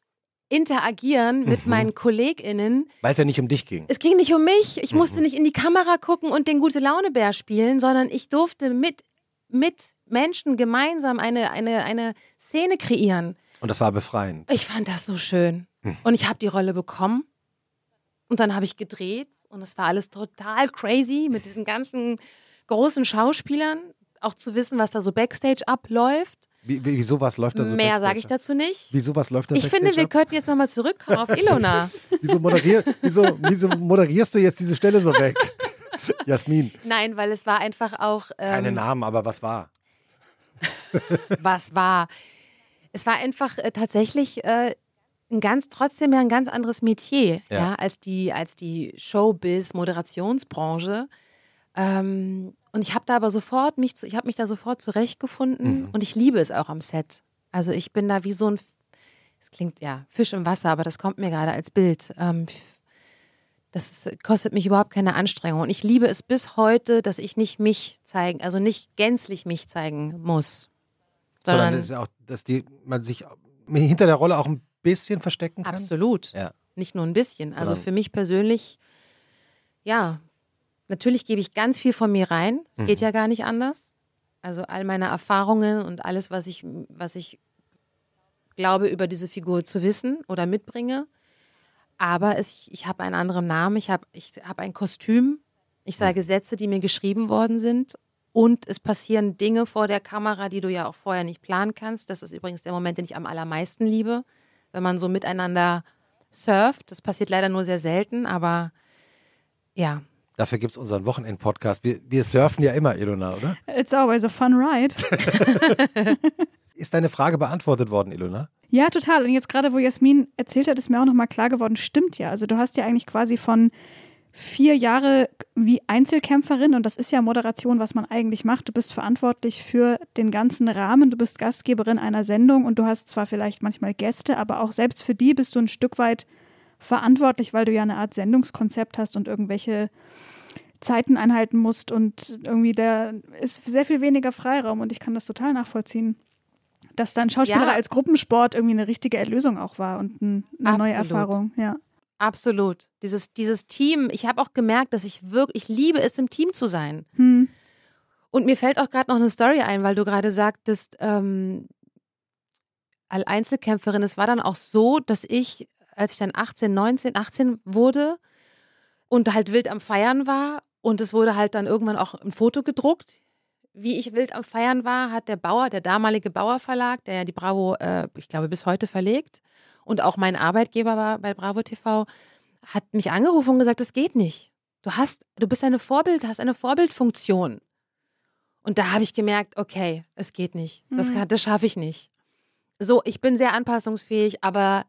interagieren mit Mhm. meinen KollegInnen. Weil es ja nicht um dich ging. Es ging nicht um mich. Ich musste Mhm. nicht in die Kamera gucken und den gute Laune-Bär spielen, sondern ich durfte mit, mit Menschen gemeinsam eine, eine, eine Szene kreieren. Und das war befreiend. Ich fand das so schön. Mhm. Und ich habe die Rolle bekommen. Und dann habe ich gedreht und es war alles total crazy mit diesen ganzen großen Schauspielern. Auch zu wissen, was da so Backstage abläuft. Wie, wie, wieso was läuft da so Mehr sage ich dazu nicht. Wieso was läuft da Ich finde, wir ab? könnten jetzt nochmal zurückkommen auf Ilona. Wieso, moderier, wieso, wieso moderierst du jetzt diese Stelle so weg? Jasmin, Nein, weil es war einfach auch. Ähm, keine Namen, aber was war? was war. Es war einfach äh, tatsächlich äh, ein ganz, trotzdem ja ein ganz anderes Metier, Ja. ja, als die, als die Showbiz, Moderationsbranche. Ähm, und ich habe da aber sofort mich, zu- ich habe mich da sofort zurechtgefunden Mhm. und ich liebe es auch am Set. Also ich bin da wie so ein, es klingt ja Fisch im Wasser, aber das kommt mir gerade als Bild. Ähm, das kostet mich überhaupt keine Anstrengung. Und ich liebe es bis heute, dass ich nicht mich zeigen, also nicht gänzlich mich zeigen muss. Sondern Sondern es ist auch, dass die, man sich hinter der Rolle auch ein bisschen verstecken kann. Absolut. Ja. Nicht nur ein bisschen. Also für mich persönlich, ja, natürlich gebe ich ganz viel von mir rein. Es geht Mhm. ja gar nicht anders. Also all meine Erfahrungen und alles, was ich, was ich glaube, über diese Figur zu wissen oder mitbringe. Aber es, ich habe einen anderen Namen, ich habe ich hab ein Kostüm, ich sage Sätze, die mir geschrieben worden sind. Und es passieren Dinge vor der Kamera, die du ja auch vorher nicht planen kannst. Das ist übrigens der Moment, den ich am allermeisten liebe, wenn man so miteinander surft. Das passiert leider nur sehr selten, aber ja, Dafür gibt es unseren Wochenend-Podcast. Wir, wir surfen ja immer, Ilona, oder? It's always a fun ride. Ist deine Frage beantwortet worden, Ilona? Ja, total. Und jetzt gerade, wo Jasmin erzählt hat, ist mir auch nochmal klar geworden, stimmt ja. Also du hast ja eigentlich quasi von vier Jahre wie Einzelkämpferin und das ist ja Moderation, was man eigentlich macht. Du bist verantwortlich für den ganzen Rahmen. Du bist Gastgeberin einer Sendung und du hast zwar vielleicht manchmal Gäste, aber auch selbst für die bist du ein Stück weit verantwortlich, weil du ja eine Art Sendungskonzept hast und irgendwelche Zeiten einhalten musst und irgendwie da ist sehr viel weniger Freiraum und ich kann das total nachvollziehen. Dass dann Schauspieler Ja. als Gruppensport irgendwie eine richtige Erlösung auch war und ein, eine neue Absolut. Erfahrung. Ja. Absolut. Dieses, dieses Team, ich habe auch gemerkt, dass ich wirklich, ich liebe es, im Team zu sein. Hm. Und mir fällt auch gerade noch eine Story ein, weil du gerade sagtest, ähm, als Einzelkämpferin, es war dann auch so, dass ich, als ich dann 18, 19, 18 wurde und halt wild am Feiern war und es wurde halt dann irgendwann auch ein Foto gedruckt, wie ich wild am Feiern war, hat der Bauer, der damalige Bauer Verlag, der ja die Bravo, äh, ich glaube, bis heute verlegt und auch mein Arbeitgeber war bei Bravo TV, hat mich angerufen und gesagt, das geht nicht. Du hast, du bist eine Vorbild, hast eine Vorbildfunktion. Und da habe ich gemerkt, okay, es geht nicht. Das, Mhm. kann- das schaffe ich nicht. So, ich bin sehr anpassungsfähig, aber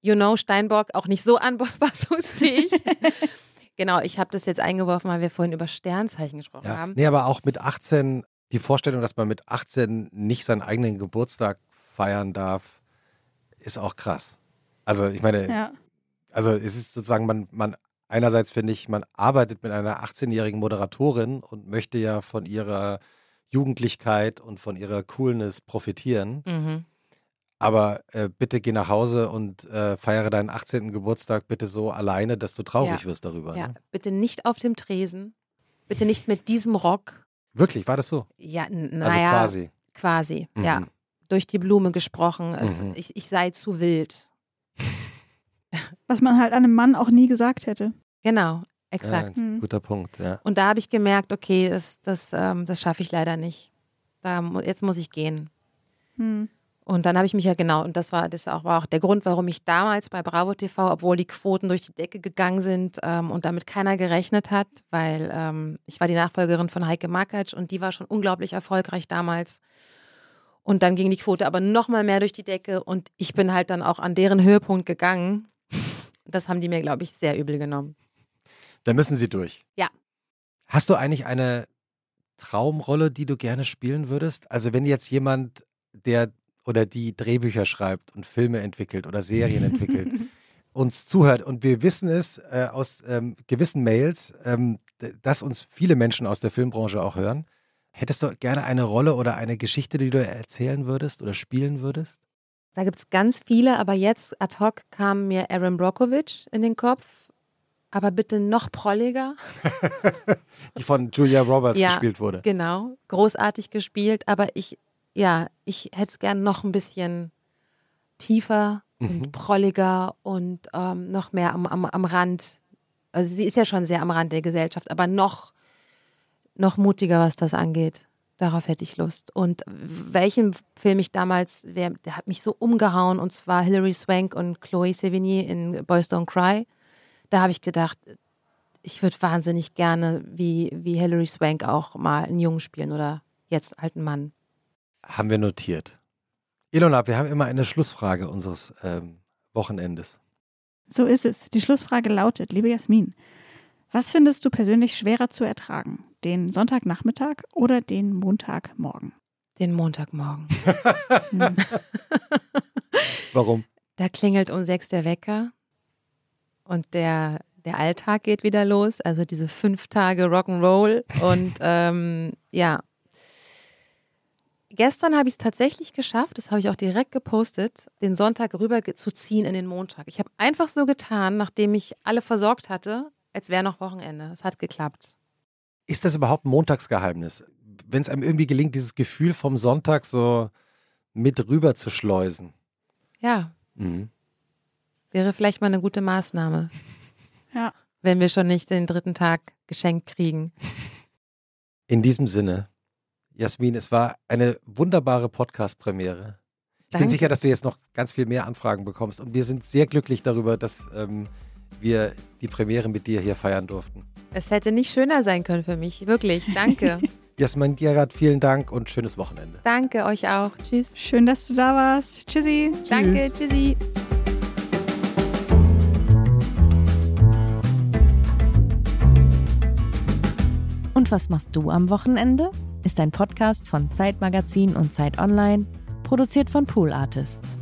you know, Steinbock auch nicht so anpassungsfähig. genau, ich habe das jetzt eingeworfen, weil wir vorhin über Sternzeichen gesprochen Ja. haben. Nee, aber auch mit 18, die Vorstellung, dass man mit 18 nicht seinen eigenen Geburtstag feiern darf, ist auch krass. Also ich meine, ja. also es ist sozusagen, man, man einerseits finde ich, man arbeitet mit einer 18-jährigen Moderatorin und möchte ja von ihrer Jugendlichkeit und von ihrer Coolness profitieren. Mhm. Aber äh, bitte geh nach Hause und äh, feiere deinen 18. Geburtstag bitte so alleine, dass du traurig Ja. wirst darüber. Ja, Ne? bitte nicht auf dem Tresen. Bitte nicht mit diesem Rock. Wirklich, war das so? Ja, Also naja, quasi. quasi. Mhm. Ja, durch die Blume gesprochen. Es, Mhm. ich, ich sei zu wild. Was man halt einem Mann auch nie gesagt hätte. Genau, exakt. Ja, Mhm. guter Punkt, ja. Und da habe ich gemerkt, okay, das, das, ähm, das schaffe ich leider nicht. Da, jetzt muss ich gehen. Hm. Und dann habe ich mich ja genau, und das war das auch, war auch der Grund, warum ich damals bei Bravo TV, obwohl die Quoten durch die Decke gegangen sind ähm, und damit keiner gerechnet hat, weil ähm, ich war die Nachfolgerin von Heike Makatsch und die war schon unglaublich erfolgreich damals. Und dann ging die Quote aber noch mal mehr durch die Decke und ich bin halt dann auch an deren Höhepunkt gegangen. Das haben die mir, glaube ich, sehr übel genommen. Da müssen sie durch. Ja. Hast du eigentlich eine Traumrolle, die du gerne spielen würdest? Also wenn jetzt jemand, der oder die Drehbücher schreibt und Filme entwickelt oder Serien entwickelt, uns zuhört und wir wissen es äh, aus ähm, gewissen Mails, ähm, dass uns viele Menschen aus der Filmbranche auch hören. Hättest du gerne eine Rolle oder eine Geschichte, die du erzählen würdest oder spielen würdest? Da gibt es ganz viele, aber jetzt ad hoc kam mir Aaron Brockovich in den Kopf. Aber bitte noch prolliger. Die von Julia Roberts Ja. gespielt wurde. Genau, großartig gespielt, aber ich, ja, ich hätte es gern noch ein bisschen tiefer Mhm. und prolliger und ähm, noch mehr am, am, am Rand. Also sie ist ja schon sehr am Rand der Gesellschaft, aber noch, noch mutiger, was das angeht. Darauf hätte ich Lust. Und welchen Film ich damals, wer, der hat mich so umgehauen, und zwar Hilary Swank und Chloe Sevigny in Boys Don't Cry. Da habe ich gedacht, ich würde wahnsinnig gerne wie, wie Hilary Swank auch mal einen Jungen spielen oder jetzt alten Mann. Haben wir notiert. Ilona, wir haben immer eine Schlussfrage unseres ähm, Wochenendes. So ist es. Die Schlussfrage lautet, liebe Jasmin, was findest du persönlich schwerer zu ertragen? Den Sonntagnachmittag oder den Montagmorgen? Den Montagmorgen. Hm. Warum? Da klingelt um sechs der Wecker und der, der Alltag geht wieder los. Also diese fünf Tage Rock'n'Roll. Und ähm, ja, gestern habe ich es tatsächlich geschafft, das habe ich auch direkt gepostet, den Sonntag rüber zu ziehen in den Montag. Ich habe einfach so getan, nachdem ich alle versorgt hatte, als wäre noch Wochenende. Es hat geklappt. Ist das überhaupt ein Montagsgeheimnis? Wenn es einem irgendwie gelingt, dieses Gefühl vom Sonntag so mit rüber zu schleusen. Ja, Mhm. wäre vielleicht mal eine gute Maßnahme. Ja. Wenn wir schon nicht den dritten Tag geschenkt kriegen. In diesem Sinne, Jasmin, es war eine wunderbare Podcast-Premiere. Ich bin Danke. sicher, dass du jetzt noch ganz viel mehr Anfragen bekommst. Und wir sind sehr glücklich darüber, dass ähm, wir die Premiere mit dir hier feiern durften. Es hätte nicht schöner sein können für mich. Wirklich. Danke. Jasmin Gerard, vielen Dank und schönes Wochenende. Danke euch auch. Tschüss. Schön, dass du da warst. Tschüssi. Danke. Tschüssi. Und was machst du am Wochenende? Ist ein Podcast von Zeitmagazin und Zeit Online, produziert von Pool Artists.